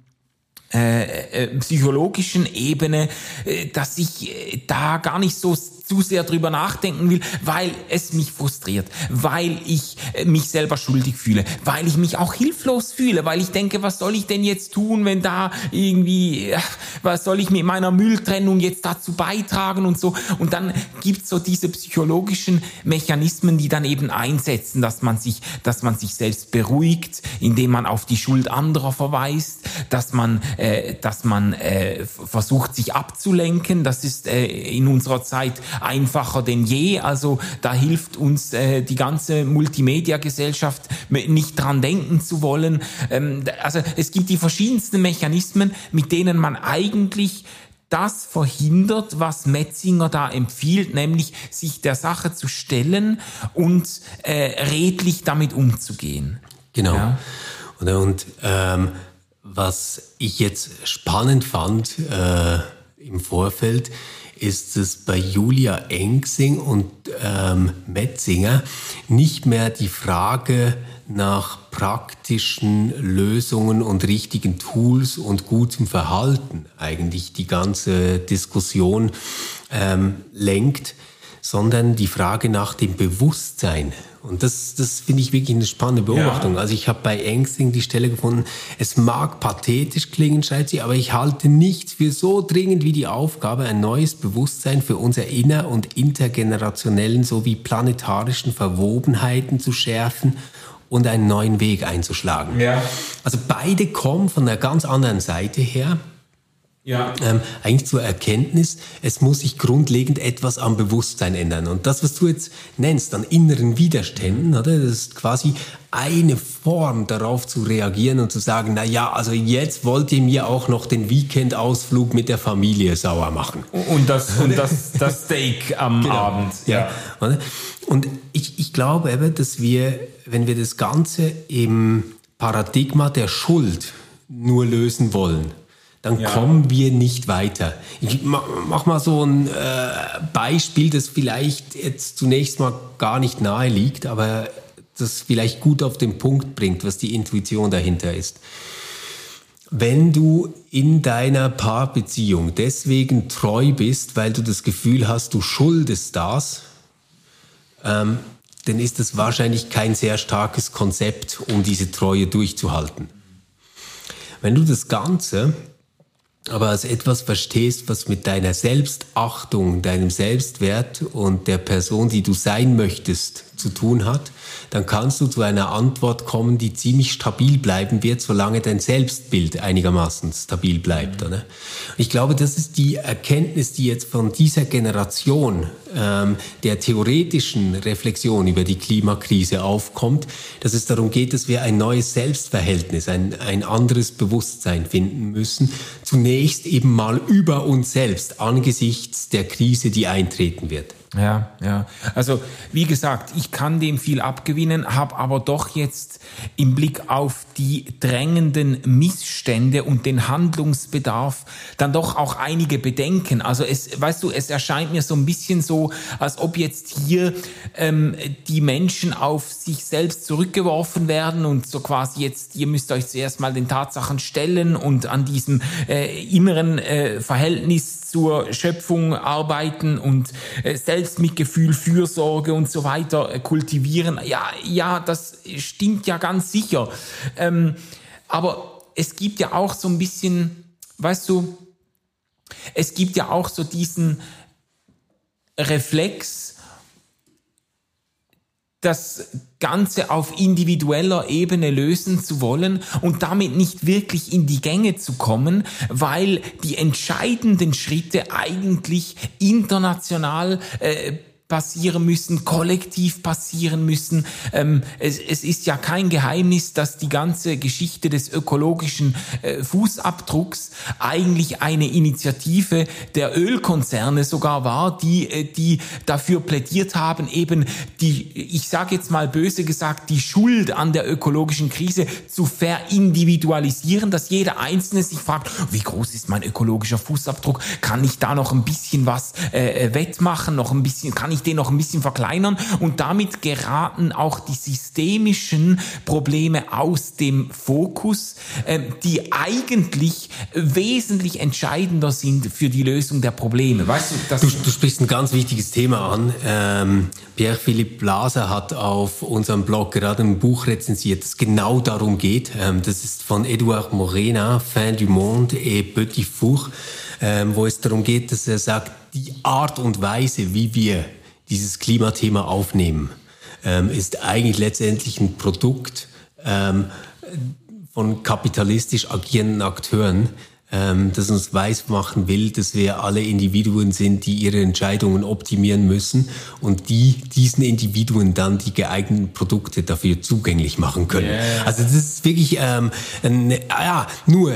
äh, äh, psychologischen Ebene, äh, dass ich äh, da gar nicht so zu sehr drüber nachdenken will, weil es mich frustriert, weil ich äh, mich selber schuldig fühle, weil ich mich auch hilflos fühle, weil ich denke, was soll ich denn jetzt tun, wenn da irgendwie, was soll ich mit meiner Mülltrennung jetzt dazu beitragen und so. Und dann gibt's so diese psychologischen Mechanismen, die dann eben einsetzen, dass man sich, dass man sich selbst beruhigt, indem man auf die Schuld anderer verweist, dass man, äh, dass man äh, versucht, sich abzulenken. Das ist äh, in unserer Zeit einfacher denn je. Also da hilft uns äh, die ganze Multimedia-Gesellschaft nicht dran denken zu wollen. Ähm, also es gibt die verschiedensten Mechanismen, mit denen man eigentlich das verhindert, was Metzinger da empfiehlt, nämlich sich der Sache zu stellen und äh, redlich damit umzugehen. Genau. Ja. Und, und ähm, was ich jetzt spannend fand äh, im Vorfeld, ist es bei Julia Engsing und ähm, Metzinger nicht mehr die Frage nach praktischen Lösungen und richtigen Tools und gutem Verhalten eigentlich die ganze Diskussion ähm, lenkt, sondern die Frage nach dem Bewusstsein und das, das finde ich wirklich eine spannende Beobachtung. Ja. Also ich habe bei Engsting die Stelle gefunden, es mag pathetisch klingen, schreibt sie, aber ich halte nichts für so dringend wie die Aufgabe, ein neues Bewusstsein für unser inner- und intergenerationellen sowie planetarischen Verwobenheiten zu schärfen und einen neuen Weg einzuschlagen. Ja. Also beide kommen von einer ganz anderen Seite her ja. ähm, eigentlich zur Erkenntnis, es muss sich grundlegend etwas am Bewusstsein ändern. Und das, was du jetzt nennst, an inneren Widerständen, oder, das ist quasi eine Form darauf zu reagieren und zu sagen, na ja, also jetzt wollt ihr mir auch noch den Weekendausflug mit der Familie sauer machen. Und das, und das, das Steak am genau. Abend. Ja. ja. Und ich, ich glaube eben, dass wir, wenn wir das Ganze im Paradigma der Schuld nur lösen wollen, dann ja. kommen wir nicht weiter. Ich mach mal so ein äh, Beispiel, das vielleicht jetzt zunächst mal gar nicht nahe liegt, aber das vielleicht gut auf den Punkt bringt, was die Intuition dahinter ist. Wenn du in deiner Paarbeziehung deswegen treu bist, weil du das Gefühl hast, du schuldest das, ähm, dann ist das wahrscheinlich kein sehr starkes Konzept, um diese Treue durchzuhalten. Wenn du das Ganze aber als etwas verstehst, was mit deiner Selbstachtung, deinem Selbstwert und der Person, die du sein möchtest, zu tun hat, dann kannst du zu einer Antwort kommen, die ziemlich stabil bleiben wird, solange dein Selbstbild einigermaßen stabil bleibt. Oder? Ich glaube, das ist die Erkenntnis, die jetzt von dieser Generation ähm, der theoretischen Reflexion über die Klimakrise aufkommt, dass es darum geht, dass wir ein neues Selbstverhältnis, ein, ein anderes Bewusstsein finden müssen. Zunächst eben mal über uns selbst angesichts der Krise, die eintreten wird. Ja, ja. Also wie gesagt, ich kann dem viel abgewinnen, habe aber doch jetzt im Blick auf die drängenden Missstände und den Handlungsbedarf dann doch auch einige Bedenken. Also es, weißt du, es erscheint mir so ein bisschen so, als ob jetzt hier ähm, die Menschen auf sich selbst zurückgeworfen werden und so quasi jetzt, ihr müsst euch zuerst mal den Tatsachen stellen und an diesem äh, inneren äh, Verhältnis zur Schöpfung arbeiten und äh, Selbstmitgefühl, Fürsorge und so weiter äh, kultivieren. Ja, ja, das stimmt ja ganz sicher. Ähm, aber es gibt ja auch so ein bisschen, weißt du, es gibt ja auch so diesen Reflex, das Ganze auf individueller Ebene lösen zu wollen und damit nicht wirklich in die Gänge zu kommen, weil die entscheidenden Schritte eigentlich international äh, passieren müssen, kollektiv passieren müssen. Ähm, es, es, ist ja kein Geheimnis, dass die ganze Geschichte des ökologischen äh, Fußabdrucks eigentlich eine Initiative der Ölkonzerne sogar war, die, äh, die dafür plädiert haben, eben die, ich sage jetzt mal böse gesagt, die Schuld an der ökologischen Krise zu verindividualisieren, dass jeder Einzelne sich fragt, wie groß ist mein ökologischer Fußabdruck? Kann ich da noch ein bisschen was äh, äh wettmachen? Noch ein bisschen, kann ich ich den noch ein bisschen verkleinern und damit geraten auch die systemischen Probleme aus dem Fokus, äh, die eigentlich wesentlich entscheidender sind für die Lösung der Probleme. Weißt du, du, du sprichst ein ganz wichtiges Thema an. Ähm, Pierre-Philippe Blaser hat auf unserem Blog gerade ein Buch rezensiert, das genau darum geht. Ähm, das ist von Edouard Morena, Fin du Monde et Petit Four, ähm, wo es darum geht, dass er sagt, die Art und Weise, wie wir dieses Klimathema aufnehmen, ähm, ist eigentlich letztendlich ein Produkt ähm, von kapitalistisch agierenden Akteuren, ähm, das uns weismachen will, dass wir alle Individuen sind, die ihre Entscheidungen optimieren müssen und die diesen Individuen dann die geeigneten Produkte dafür zugänglich machen können. Yeah. Also das ist wirklich, ähm, eine, ja, nur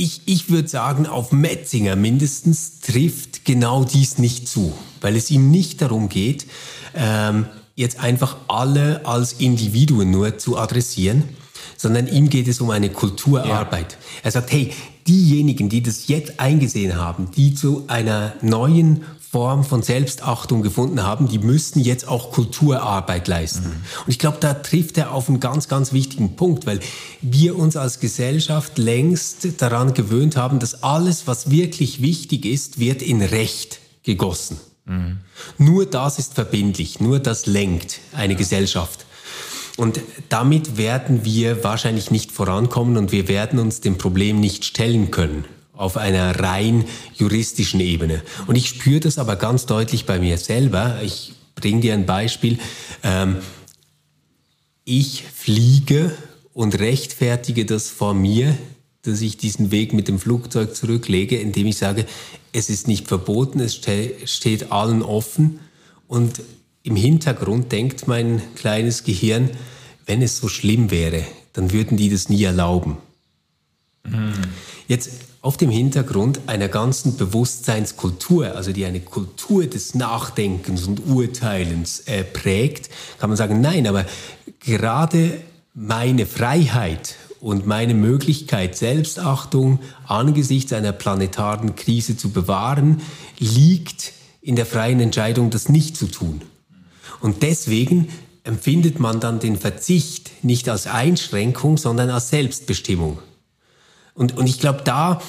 ich, ich würde sagen, auf Metzinger mindestens trifft genau dies nicht zu, weil es ihm nicht darum geht, ähm, jetzt einfach alle als Individuen nur zu adressieren, sondern ihm geht es um eine Kulturarbeit. Ja. Er sagt, hey, diejenigen, die das jetzt eingesehen haben, die zu einer neuen Form von Selbstachtung gefunden haben, die müssten jetzt auch Kulturarbeit leisten. Mhm. Und ich glaube, da trifft er auf einen ganz, ganz wichtigen Punkt, weil wir uns als Gesellschaft längst daran gewöhnt haben, dass alles, was wirklich wichtig ist, wird in Recht gegossen. Mhm. Nur das ist verbindlich, nur das lenkt eine Gesellschaft. Und damit werden wir wahrscheinlich nicht vorankommen und wir werden uns dem Problem nicht stellen können auf einer rein juristischen Ebene. Und ich spüre das aber ganz deutlich bei mir selber. Ich bringe dir ein Beispiel. Ähm, ich fliege und rechtfertige das vor mir, dass ich diesen Weg mit dem Flugzeug zurücklege, indem ich sage, es ist nicht verboten, es steht allen offen. Und im Hintergrund denkt mein kleines Gehirn, wenn es so schlimm wäre, dann würden die das nie erlauben. Mhm. Jetzt auf dem Hintergrund einer ganzen Bewusstseinskultur, also die eine Kultur des Nachdenkens und Urteilens äh, prägt, kann man sagen, nein, aber gerade meine Freiheit und meine Möglichkeit, Selbstachtung angesichts einer planetaren Krise zu bewahren, liegt in der freien Entscheidung, das nicht zu tun. Und deswegen empfindet man dann den Verzicht nicht als Einschränkung, sondern als Selbstbestimmung. Und, und ich glaube, da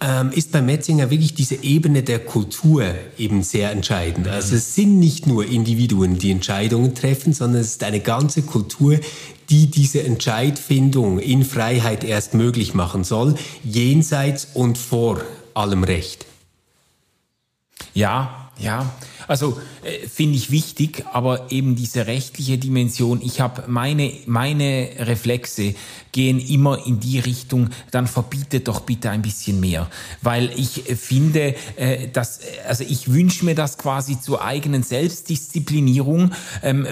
ähm, ist bei Metzinger wirklich diese Ebene der Kultur eben sehr entscheidend. Also es sind nicht nur Individuen, die Entscheidungen treffen, sondern es ist eine ganze Kultur, die diese Entscheidfindung in Freiheit erst möglich machen soll, jenseits und vor allem Recht. Ja, ja. Also äh, finde ich wichtig, aber eben diese rechtliche Dimension, ich habe meine, meine Reflexe gehen immer in die Richtung, dann verbietet doch bitte ein bisschen mehr. Weil ich finde, äh, dass, also ich wünsche mir das quasi zur eigenen Selbstdisziplinierung, ähm,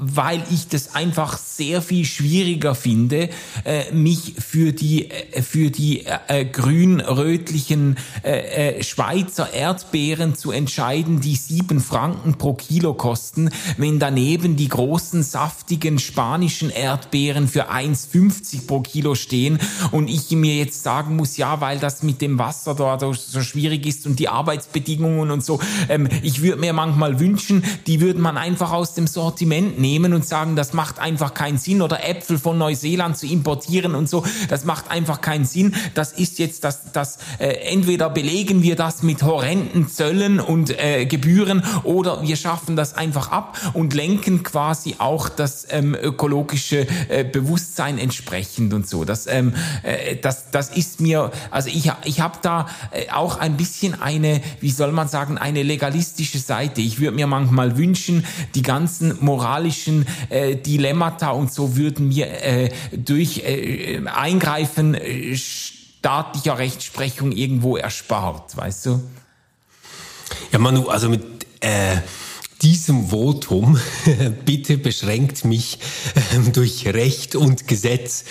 weil ich das einfach sehr viel schwieriger finde, äh, mich für die, äh, für die äh, grün-rötlichen äh, äh, Schweizer Erdbeeren zu entscheiden, die sieben Franken pro Kilo kosten, wenn daneben die großen, saftigen spanischen Erdbeeren für 1,50 pro Kilo stehen und ich mir jetzt sagen muss, ja, weil das mit dem Wasser dort so schwierig ist und die Arbeitsbedingungen und so, ähm, ich würde mir manchmal wünschen, die würde man einfach aus dem Sortiment nehmen und sagen, das macht einfach keinen Sinn oder Äpfel von Neuseeland zu importieren und so, das macht einfach keinen Sinn. Das ist jetzt das, das äh, entweder belegen wir das mit horrenden Zöllen und äh, Gebühren oder wir schaffen das einfach ab und lenken quasi auch das ähm, ökologische äh, Bewusstsein entsprechend und so. Das, ähm, äh, das, das ist mir, also ich, ich habe da äh, auch ein bisschen eine, wie soll man sagen, eine legalistische Seite. Ich würde mir manchmal wünschen, die ganzen moralischen äh, Dilemmata und so würden mir äh, durch äh, Eingreifen äh, staatlicher Rechtsprechung irgendwo erspart, weißt du? Ja, Manu, also mit äh, diesem Votum, bitte beschränkt mich äh, durch Recht und Gesetz,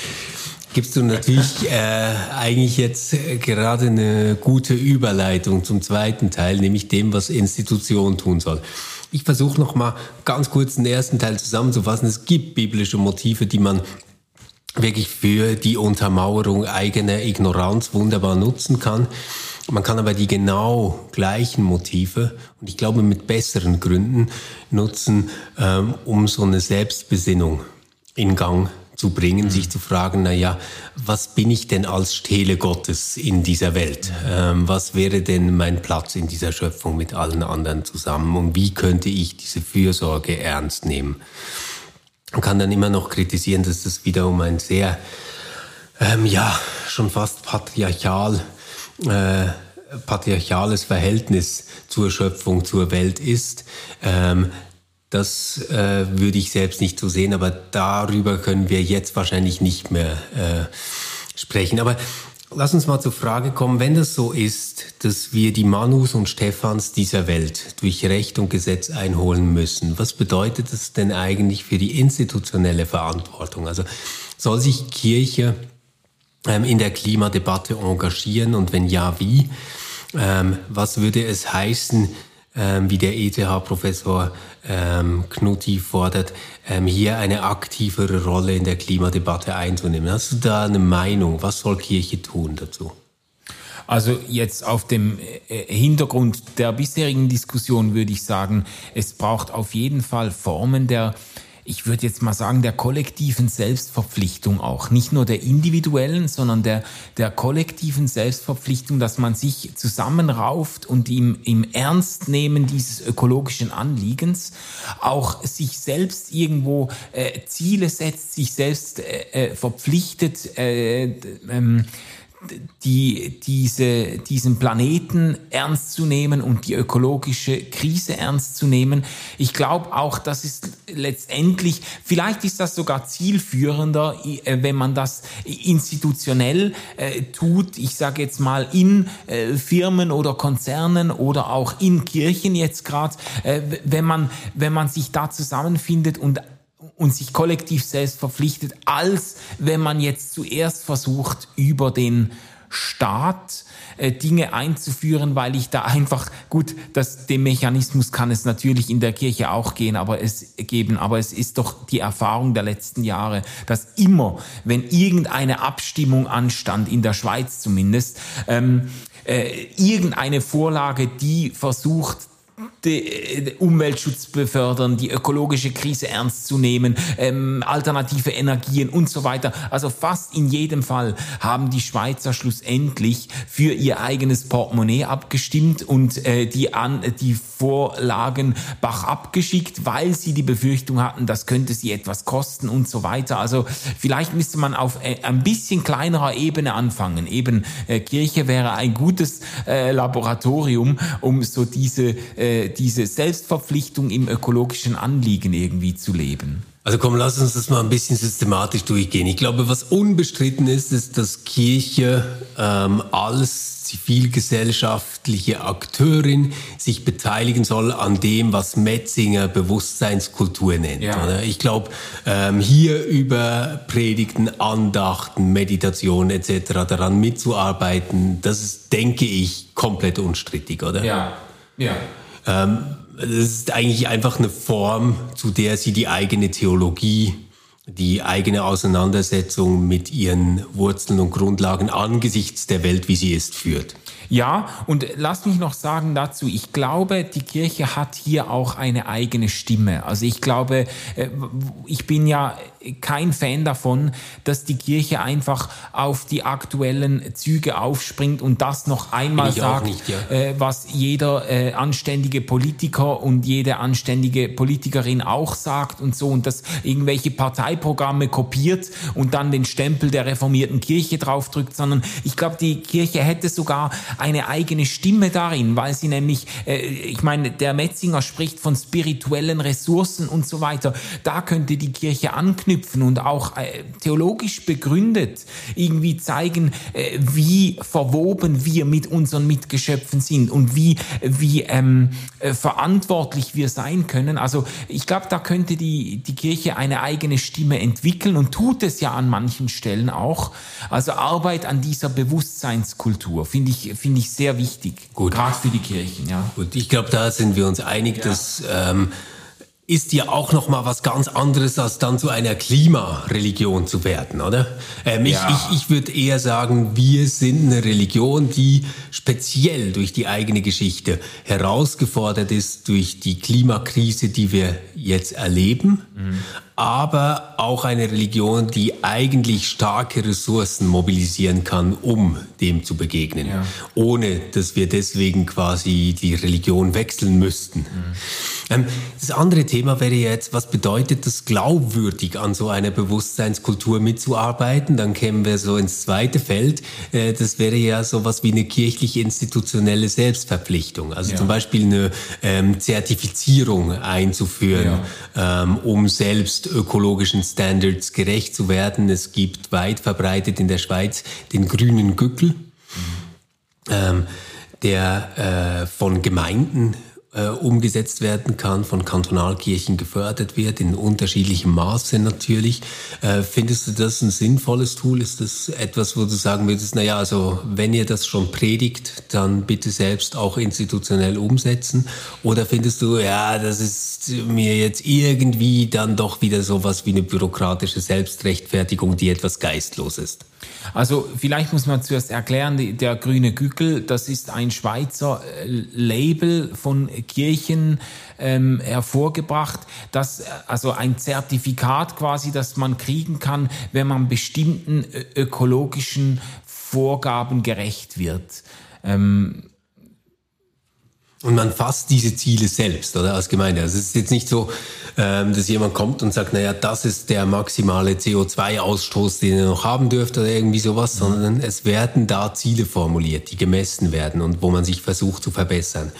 gibst du natürlich äh, eigentlich jetzt gerade eine gute Überleitung zum zweiten Teil, nämlich dem, was Institution tun soll. Ich versuche noch mal ganz kurz den ersten Teil zusammenzufassen. Es gibt biblische Motive, die man wirklich für die Untermauerung eigener Ignoranz wunderbar nutzen kann. Man kann aber die genau gleichen Motive und ich glaube mit besseren Gründen nutzen, ähm, um so eine Selbstbesinnung in Gang zu bringen, mhm. sich zu fragen, na ja, was bin ich denn als Stele Gottes in dieser Welt? Ähm, was wäre denn mein Platz in dieser Schöpfung mit allen anderen zusammen? Und wie könnte ich diese Fürsorge ernst nehmen? Man kann dann immer noch kritisieren, dass das wiederum ein sehr, ähm, ja, schon fast patriarchal, äh, patriarchales Verhältnis zur Schöpfung, zur Welt ist. Ähm, das äh, würde ich selbst nicht so sehen, aber darüber können wir jetzt wahrscheinlich nicht mehr äh, sprechen. Aber lass uns mal zur Frage kommen, wenn das so ist, dass wir die Manus und Stephans dieser Welt durch Recht und Gesetz einholen müssen, was bedeutet das denn eigentlich für die institutionelle Verantwortung? Also soll sich Kirche in der Klimadebatte engagieren und wenn ja, wie? Ähm, was würde es heißen, ähm, wie der ETH-Professor ähm, Knutti fordert, ähm, hier eine aktivere Rolle in der Klimadebatte einzunehmen. Hast du da eine Meinung? Was soll Kirche tun dazu? Also jetzt auf dem äh, Hintergrund der bisherigen Diskussion würde ich sagen, es braucht auf jeden Fall Formen der ich würde jetzt mal sagen, der kollektiven Selbstverpflichtung auch. Nicht nur der individuellen, sondern der, der kollektiven Selbstverpflichtung, dass man sich zusammenrauft und im, im Ernstnehmen dieses ökologischen Anliegens auch sich selbst irgendwo äh, Ziele setzt, sich selbst äh, äh verpflichtet, äh, ähm, die, diese, diesen Planeten ernst zu nehmen und die ökologische Krise ernst zu nehmen. Ich glaube auch, das ist letztendlich, vielleicht ist das sogar zielführender, äh, wenn man das institutionell äh, tut. Ich sage jetzt mal in äh, Firmen oder Konzernen oder auch in Kirchen jetzt gerade, äh, wenn man wenn man sich da zusammenfindet und und sich kollektiv selbst verpflichtet, als wenn man jetzt zuerst versucht, über den Staat äh, Dinge einzuführen, weil ich da einfach, gut, das, dem Mechanismus kann es natürlich in der Kirche auch gehen, aber es geben, aber es ist doch die Erfahrung der letzten Jahre, dass immer, wenn irgendeine Abstimmung anstand, in der Schweiz zumindest, ähm, äh, irgendeine Vorlage, die versucht, den Umweltschutz befördern, die ökologische Krise ernst zu nehmen, ähm, alternative Energien und so weiter. Also fast in jedem Fall haben die Schweizer schlussendlich für ihr eigenes Portemonnaie abgestimmt und äh, die, an, die Vorlagen bach abgeschickt, weil sie die Befürchtung hatten, das könnte sie etwas kosten und so weiter. Also vielleicht müsste man auf äh, ein bisschen kleinerer Ebene anfangen. Eben äh, Kirche wäre ein gutes äh, Laboratorium, um so diese äh, diese, diese Selbstverpflichtung im ökologischen Anliegen irgendwie zu leben. Also komm, lass uns das mal ein bisschen systematisch durchgehen. Ich glaube, was unbestritten ist, ist, dass Kirche ähm, als zivilgesellschaftliche Akteurin sich beteiligen soll an dem, was Metzinger Bewusstseinskultur nennt. Ja. Ich glaube, ähm, hier über Predigten, Andachten, Meditation etc. daran mitzuarbeiten, das ist, denke ich, komplett unstrittig, oder? Ja, ja. Ähm, das ist eigentlich einfach eine Form, zu der sie die eigene Theologie, die eigene Auseinandersetzung mit ihren Wurzeln und Grundlagen angesichts der Welt, wie sie ist, führt. Ja, und lass mich noch sagen dazu, ich glaube, die Kirche hat hier auch eine eigene Stimme. Also ich glaube, äh, ich bin ja kein Fan davon, dass die Kirche einfach auf die aktuellen Züge aufspringt und das noch einmal sagt, nicht, ja. Äh, was jeder äh, anständige Politiker und jede anständige Politikerin auch sagt und so und das irgendwelche Parteiprogramme kopiert und dann den Stempel der reformierten Kirche draufdrückt, sondern ich glaube, die Kirche hätte sogar eine eigene Stimme darin, weil sie nämlich, äh, ich meine, der Metzinger spricht von spirituellen Ressourcen und so weiter. Da könnte die Kirche anknüpfen und auch äh, theologisch begründet irgendwie zeigen, äh, wie verwoben wir mit unseren Mitgeschöpfen sind und wie, wie ähm, äh, verantwortlich wir sein können. Also ich glaube, da könnte die, die Kirche eine eigene Stimme entwickeln und tut es ja an manchen Stellen auch. Also Arbeit an dieser Bewusstseinskultur finde ich, finde finde ich sehr wichtig. Gut. Gerade für die Kirchen, ja. Gut, ich glaube, da sind wir uns einig, ja. dass ähm, ist ja auch noch mal was ganz anderes, als dann zu einer Klimareligion zu werden, oder? Ähm, ja. Ich, ich, ich würde eher sagen, wir sind eine Religion, die speziell durch die eigene Geschichte herausgefordert ist durch die Klimakrise, die wir jetzt erleben, mhm. Aber auch eine Religion, die eigentlich starke Ressourcen mobilisieren kann, um dem zu begegnen, ja. ohne dass wir deswegen quasi die Religion wechseln müssten. Mhm. Ähm, das andere Thema wäre jetzt, was bedeutet das glaubwürdig an so einer Bewusstseinskultur mitzuarbeiten? Dann kämen wir so ins zweite Feld. Äh, das wäre ja sowas wie eine kirchliche institutionelle Selbstverpflichtung. Also ja. zum Beispiel eine ähm, Zertifizierung einzuführen, ja. ähm, um selbst ökologischen Standards gerecht zu werden. Es gibt weit verbreitet in der Schweiz den grünen Gückel. Mhm. Ähm, der äh, von Gemeinden äh, umgesetzt werden kann, von Kantonalkirchen gefördert wird, in unterschiedlichem Maße natürlich. Äh, findest du das ein sinnvolles Tool? Ist das etwas, wo du sagen würdest, naja, also wenn ihr das schon predigt, dann bitte selbst auch institutionell umsetzen? Oder findest du, ja, das ist mir jetzt irgendwie dann doch wieder sowas wie eine bürokratische Selbstrechtfertigung, die etwas geistlos ist? Also vielleicht muss man zuerst erklären, der grüne Gückel, das ist ein Schweizer äh, Label von Kirchen ähm, hervorgebracht, das also ein Zertifikat quasi, das man kriegen kann, wenn man bestimmten ökologischen Vorgaben gerecht wird. Ähm, und man fasst diese Ziele selbst, oder als Gemeinde. Also es ist jetzt nicht so, ähm, dass jemand kommt und sagt, naja, das ist der maximale CO2-Ausstoß, den ihr noch haben dürft oder irgendwie sowas, mhm. sondern es werden da Ziele formuliert, die gemessen werden und wo man sich versucht zu verbessern.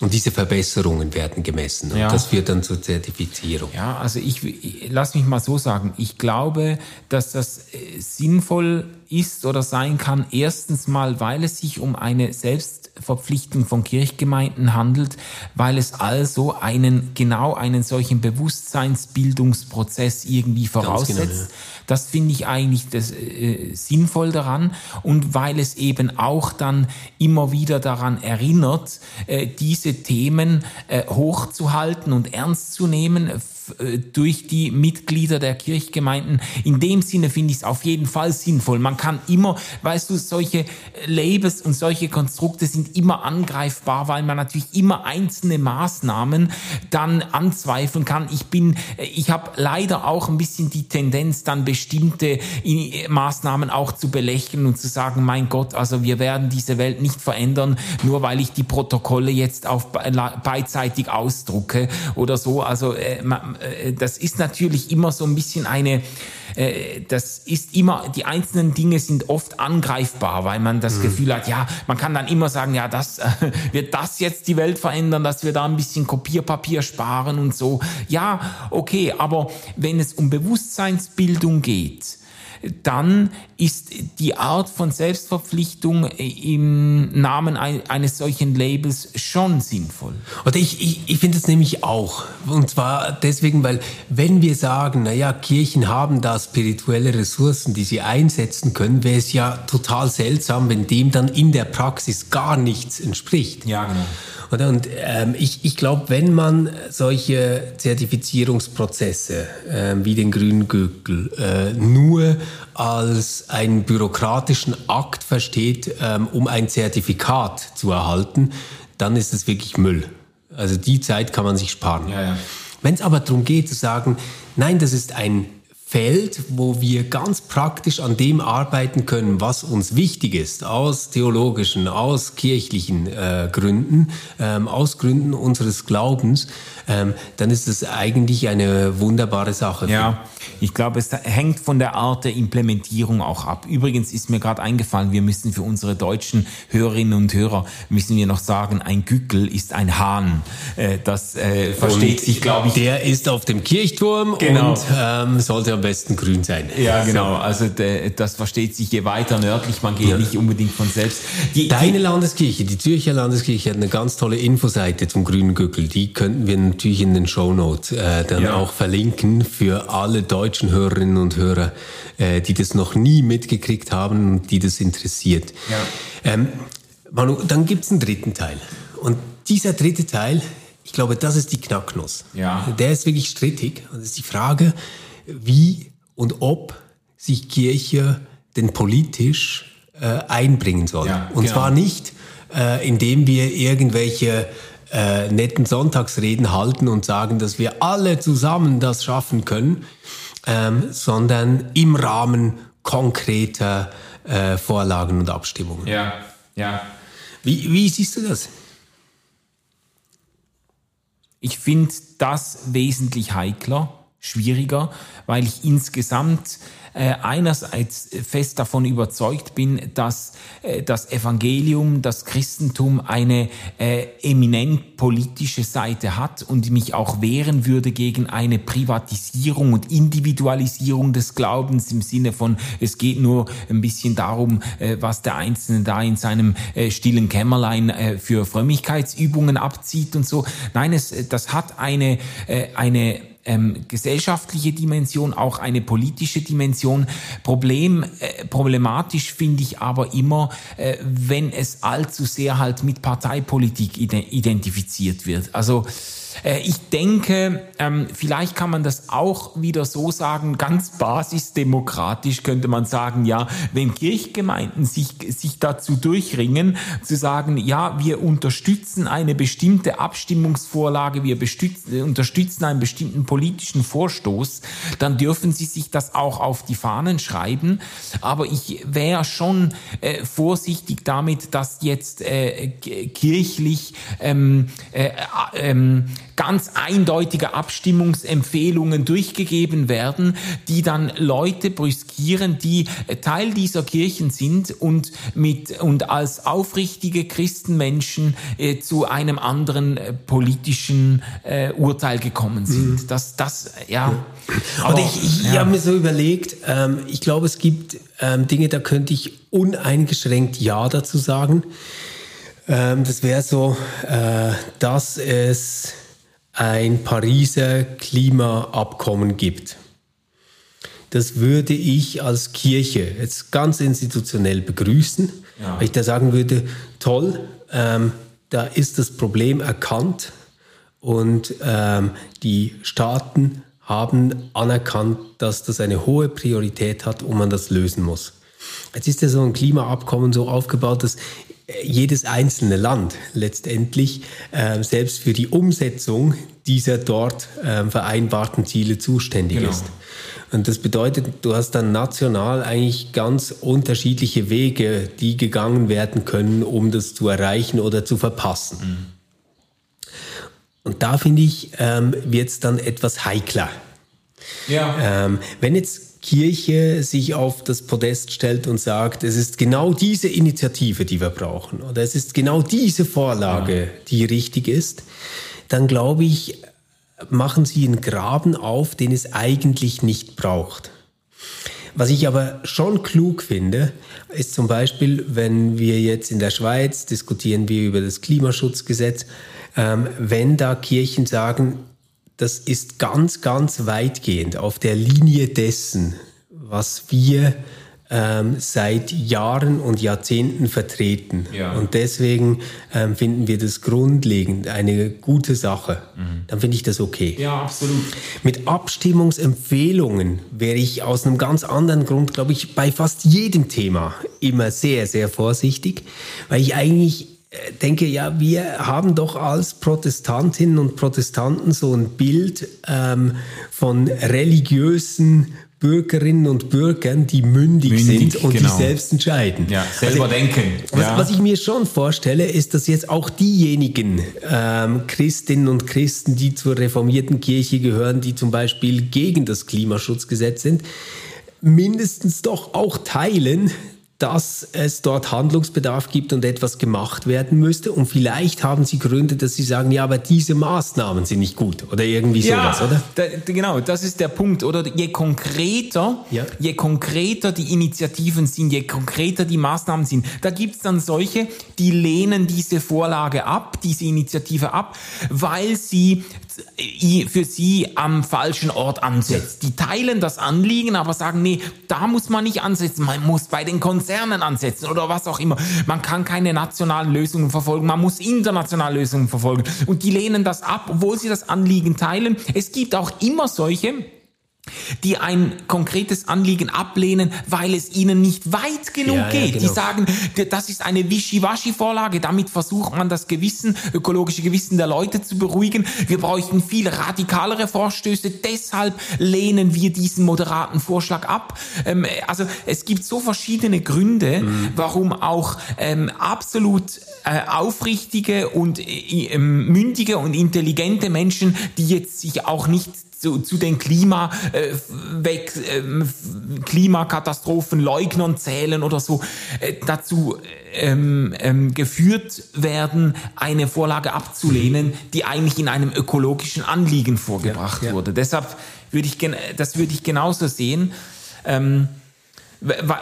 Und diese Verbesserungen werden gemessen und ja. das führt dann zur Zertifizierung. Ja, also ich, ich lass mich mal so sagen, ich glaube, dass das äh, sinnvoll ist oder sein kann, erstens mal, weil es sich um eine Selbstverpflichtung von Kirchgemeinden handelt, weil es also einen, genau einen solchen Bewusstseinsbildungsprozess irgendwie genau, voraussetzt. Genau, ja. Das finde ich eigentlich das, äh, sinnvoll daran und weil es eben auch dann immer wieder daran erinnert, äh, diese Themen äh, hochzuhalten und ernst zu nehmen, durch die Mitglieder der Kirchgemeinden. In dem Sinne finde ich es auf jeden Fall sinnvoll. Man kann immer, weißt du, solche Labels und solche Konstrukte sind immer angreifbar, weil man natürlich immer einzelne Maßnahmen dann anzweifeln kann. Ich bin, äh, ich habe leider auch ein bisschen die Tendenz, dann bestimmte äh, Maßnahmen auch zu belächeln und zu sagen, mein Gott, also wir werden diese Welt nicht verändern, nur weil ich die Protokolle jetzt auf beidseitig ausdrucke oder so. Also äh, äh, das ist natürlich immer so ein bisschen eine, äh, das ist immer, die einzelnen Dinge sind oft angreifbar, weil man das mhm. Gefühl hat, ja, man kann dann immer sagen, ja, das wird das jetzt die Welt verändern, dass wir da ein bisschen Kopierpapier sparen und so. Ja, okay, aber wenn es um Bewusstseinsbildung geht, dann ist die Art von Selbstverpflichtung im Namen eines solchen Labels schon sinnvoll. Oder ich, ich, ich finde es nämlich auch. Und zwar deswegen, weil wenn wir sagen, naja, Kirchen haben da spirituelle Ressourcen, die sie einsetzen können, wäre es ja total seltsam, wenn dem dann in der Praxis gar nichts entspricht. Ja, genau. Oder? Und ähm, ich, ich glaube, wenn man solche Zertifizierungsprozesse äh, wie den grünen Gürtel äh, nur als einen bürokratischen Akt versteht, ähm, um ein Zertifikat zu erhalten, dann ist es wirklich Müll. Also die Zeit kann man sich sparen. Ja, ja. Wenn es aber darum geht zu sagen, nein, das ist ein Feld, wo wir ganz praktisch an dem arbeiten können, was uns wichtig ist, aus theologischen, aus kirchlichen äh, Gründen, ähm, aus Gründen unseres Glaubens, ähm, dann ist es eigentlich eine wunderbare Sache. Ja, ich glaube, es hängt von der Art der Implementierung auch ab. Übrigens ist mir gerade eingefallen, wir müssen für unsere deutschen Hörerinnen und Hörer, müssen wir noch sagen, ein Gückel ist ein Hahn. Äh, das äh, versteht sich, glaube ich. Der ist auf dem Kirchturm genau. und ähm, sollte besten grün sein. Ja, genau. Also de, das versteht sich je weiter nördlich man geht, ja. nicht unbedingt von selbst. Die, Deine die, Landeskirche, die Zürcher Landeskirche, hat eine ganz tolle Infoseite zum grünen Gückel. Die könnten wir natürlich in den Show Notes äh, dann ja. auch verlinken für alle deutschen Hörerinnen und Hörer, äh, die das noch nie mitgekriegt haben und die das interessiert. Ja. Ähm, Manu, dann gibt es einen dritten Teil. Und dieser dritte Teil, ich glaube, das ist die Knacknuss. Ja. Der ist wirklich strittig. Und das ist die Frage, wie und ob sich Kirche denn politisch äh, einbringen soll. Ja, und genau. zwar nicht, äh, indem wir irgendwelche äh, netten Sonntagsreden halten und sagen, dass wir alle zusammen das schaffen können, ähm, sondern im Rahmen konkreter äh, Vorlagen und Abstimmungen. Ja, ja. Wie, wie siehst du das? Ich finde das wesentlich heikler, schwieriger, weil ich insgesamt äh, einerseits fest davon überzeugt bin, dass äh, das Evangelium, das Christentum eine äh, eminent politische Seite hat und mich auch wehren würde gegen eine Privatisierung und Individualisierung des Glaubens im Sinne von, es geht nur ein bisschen darum, äh, was der Einzelne da in seinem äh, stillen Kämmerlein äh, für Frömmigkeitsübungen abzieht und so. Nein, es, das hat eine, äh, eine ähm, gesellschaftliche Dimension, auch eine politische Dimension. Problem, äh, problematisch finde ich aber immer, äh, wenn es allzu sehr halt mit Parteipolitik identifiziert wird. Also ich denke, ähm, vielleicht kann man das auch wieder so sagen, ganz basisdemokratisch könnte man sagen, ja, wenn Kirchgemeinden sich, sich dazu durchringen, zu sagen, ja, wir unterstützen eine bestimmte Abstimmungsvorlage, wir unterstützen einen bestimmten politischen Vorstoß, dann dürfen sie sich das auch auf die Fahnen schreiben. Aber ich wäre schon äh, vorsichtig damit, dass jetzt äh, kirchlich ähm, äh, ähm, ganz eindeutige Abstimmungsempfehlungen durchgegeben werden, die dann Leute brüskieren, die Teil dieser Kirchen sind und mit und als aufrichtige Christenmenschen äh, zu einem anderen äh, politischen äh, Urteil gekommen sind. Mhm. Das, das, ja. Aber, ich, ich ja. habe mir so überlegt, ähm, ich glaube, es gibt ähm, Dinge, da könnte ich uneingeschränkt Ja dazu sagen. Ähm, das wäre so, äh, dass es ein Pariser Klimaabkommen gibt. Das würde ich als Kirche jetzt ganz institutionell begrüßen, ja. weil ich da sagen würde, toll, ähm, da ist das Problem erkannt und ähm, die Staaten haben anerkannt, dass das eine hohe Priorität hat und man das lösen muss. Jetzt ist ja so ein Klimaabkommen so aufgebaut, dass jedes einzelne Land letztendlich äh, selbst für die Umsetzung dieser dort äh, vereinbarten Ziele zuständig genau. ist. Und das bedeutet, du hast dann national eigentlich ganz unterschiedliche Wege, die gegangen werden können, um das zu erreichen oder zu verpassen. Mhm. Und da finde ich, ähm, wird es dann etwas heikler. Ja. Ähm, wenn jetzt Kirche sich auf das Podest stellt und sagt, es ist genau diese Initiative, die wir brauchen, oder es ist genau diese Vorlage, ja. die richtig ist, dann glaube ich, machen sie einen Graben auf, den es eigentlich nicht braucht. Was ich aber schon klug finde, ist zum Beispiel, wenn wir jetzt in der Schweiz diskutieren wir über das Klimaschutzgesetz, ähm, wenn da Kirchen sagen, das ist ganz, ganz weitgehend auf der Linie dessen, was wir ähm, seit Jahren und Jahrzehnten vertreten. Ja. Und deswegen ähm, finden wir das grundlegend eine gute Sache. Mhm. Dann finde ich das okay. Ja, absolut. Mit Abstimmungsempfehlungen wäre ich aus einem ganz anderen Grund, glaube ich, bei fast jedem Thema immer sehr, sehr vorsichtig, weil ich eigentlich denke, ja, wir haben doch als Protestantinnen und Protestanten so ein Bild ähm, von religiösen Bürgerinnen und Bürgern, die mündig, mündig sind und genau. die selbst entscheiden. Ja, selber also, denken. Was, ja. was, ich mir schon vorstelle, ist, dass jetzt auch diejenigen ähm, Christinnen und Christen, die zur reformierten Kirche gehören, die zum Beispiel gegen das Klimaschutzgesetz sind, mindestens doch auch teilen, dass es dort Handlungsbedarf gibt und etwas gemacht werden müsste. Und vielleicht haben Sie Gründe, dass Sie sagen, ja, aber diese Maßnahmen sind nicht gut oder irgendwie sowas, ja, oder? Da, genau, das ist der Punkt. Oder je konkreter, ja. je konkreter die Initiativen sind, je konkreter die Maßnahmen sind, da gibt's dann solche, die lehnen diese Vorlage ab, diese Initiative ab, weil sie für sie am falschen Ort ansetzt. Die teilen das Anliegen, aber sagen, nee, da muss man nicht ansetzen, man muss bei den Konzernen ansetzen oder was auch immer. Man kann keine nationalen Lösungen verfolgen, man muss internationale Lösungen verfolgen. Und die lehnen das ab, obwohl sie das Anliegen teilen. Es gibt auch immer solche, die ein konkretes Anliegen ablehnen, weil es ihnen nicht weit genug ja, geht. Ja, genau. Die sagen, das ist eine Wischiwaschi-Vorlage, damit versucht man das Gewissen, ökologische Gewissen der Leute zu beruhigen. Wir bräuchten viel radikalere Vorstöße, deshalb lehnen wir diesen moderaten Vorschlag ab. Ähm, also es gibt so verschiedene Gründe, mhm. warum auch ähm, absolut äh, aufrichtige und äh, mündige und intelligente Menschen, die jetzt sich auch nicht zu, zu den Klima, äh, weg, äh, Klimakatastrophenleugnern zählen oder so, äh, dazu ähm, ähm, geführt werden, eine Vorlage abzulehnen, die eigentlich in einem ökologischen Anliegen vorgebracht ja, ja. wurde. Deshalb würde ich, das würde ich genauso sehen. Ähm,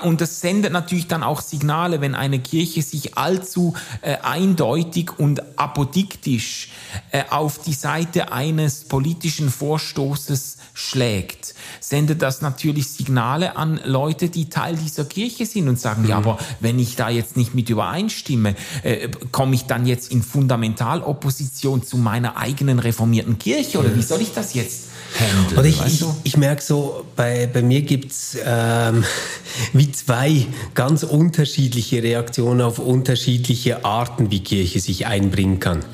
und das sendet natürlich dann auch Signale, wenn eine Kirche sich allzu äh, eindeutig und apodiktisch äh, auf die Seite eines politischen Vorstoßes schlägt, sendet das natürlich Signale an Leute, die Teil dieser Kirche sind und sagen, mhm. ja, aber wenn ich da jetzt nicht mit übereinstimme, äh, komme ich dann jetzt in Fundamentalopposition zu meiner eigenen reformierten Kirche oder wie soll ich das jetzt? Handeln, Oder ich, ich, ich merke so, bei, bei mir gibt's ähm, wie zwei ganz unterschiedliche Reaktionen auf unterschiedliche Arten, wie Kirche sich einbringen kann.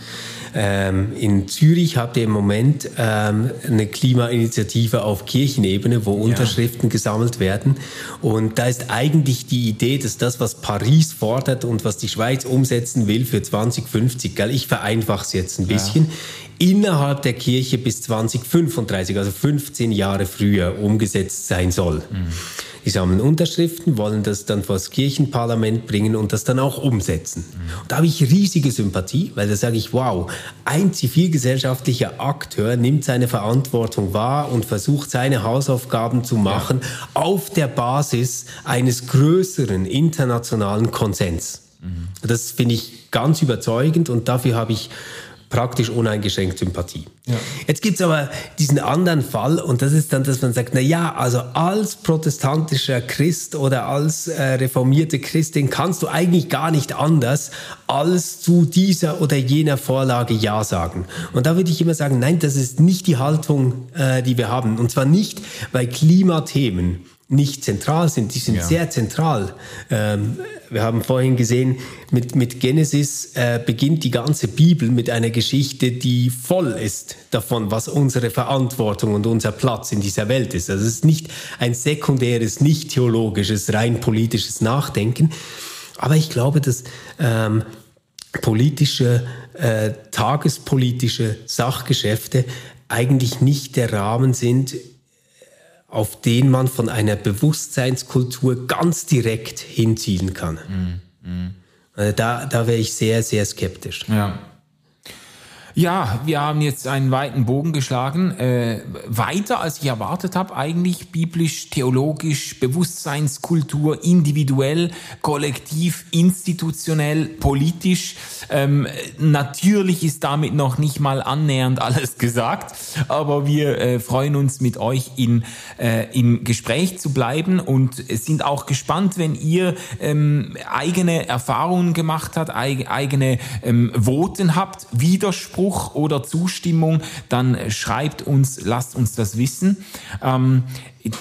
Ähm, in Zürich habt ihr im Moment ähm, eine Klimainitiative auf Kirchenebene, wo ja. Unterschriften gesammelt werden. Und da ist eigentlich die Idee, dass das, was Paris fordert und was die Schweiz umsetzen will für 2050, gell, ich vereinfache es jetzt ein bisschen, ja innerhalb der Kirche bis 2035, also 15 Jahre früher, umgesetzt sein soll. Mhm. Die sammeln Unterschriften, wollen das dann vor das Kirchenparlament bringen und das dann auch umsetzen. Mhm. Und da habe ich riesige Sympathie, weil da sage ich, wow, ein zivilgesellschaftlicher Akteur nimmt seine Verantwortung wahr und versucht seine Hausaufgaben zu machen ja. auf der Basis eines größeren internationalen Konsens. Mhm. Das finde ich ganz überzeugend und dafür habe ich praktisch uneingeschränkt Sympathie. Ja. Jetzt gibt's aber diesen anderen Fall und das ist dann, dass man sagt, na ja, also als protestantischer Christ oder als äh, reformierte Christin kannst du eigentlich gar nicht anders, als zu dieser oder jener Vorlage Ja sagen. Und da würde ich immer sagen, nein, das ist nicht die Haltung, äh, die wir haben. Und zwar nicht, weil Klimathemen nicht zentral sind. Die sind ja. sehr zentral. Ähm, wir haben vorhin gesehen, mit, mit Genesis äh, beginnt die ganze Bibel mit einer Geschichte, die voll ist davon, was unsere Verantwortung und unser Platz in dieser Welt ist. Also es ist nicht ein sekundäres, nicht theologisches, rein politisches Nachdenken. Aber ich glaube, dass ähm, politische, äh, tagespolitische Sachgeschäfte eigentlich nicht der Rahmen sind, auf den man von einer Bewusstseinskultur ganz direkt hinzielen kann. Mm, mm. Also da, da wäre ich sehr, sehr skeptisch. Ja. Ja, wir haben jetzt einen weiten Bogen geschlagen. Äh, weiter, als ich erwartet habe, eigentlich biblisch, theologisch, Bewusstseinskultur, individuell, kollektiv, institutionell, politisch. Ähm, natürlich ist damit noch nicht mal annähernd alles gesagt, aber wir äh, freuen uns mit euch in, äh, im Gespräch zu bleiben und sind auch gespannt, wenn ihr ähm, eigene Erfahrungen gemacht habt, eigene ähm, Voten habt, Widerspruch Widerspruch oder Zustimmung, dann schreibt uns, lasst uns das wissen. Ähm,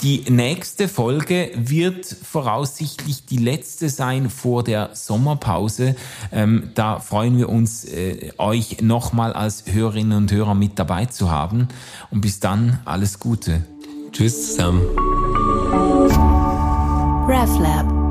die nächste Folge wird voraussichtlich die letzte sein vor der Sommerpause. Ähm, da freuen wir uns, äh, euch nochmal als Hörerinnen und Hörer mit dabei zu haben. Und bis dann, alles Gute. Tschüss zusammen. RefLab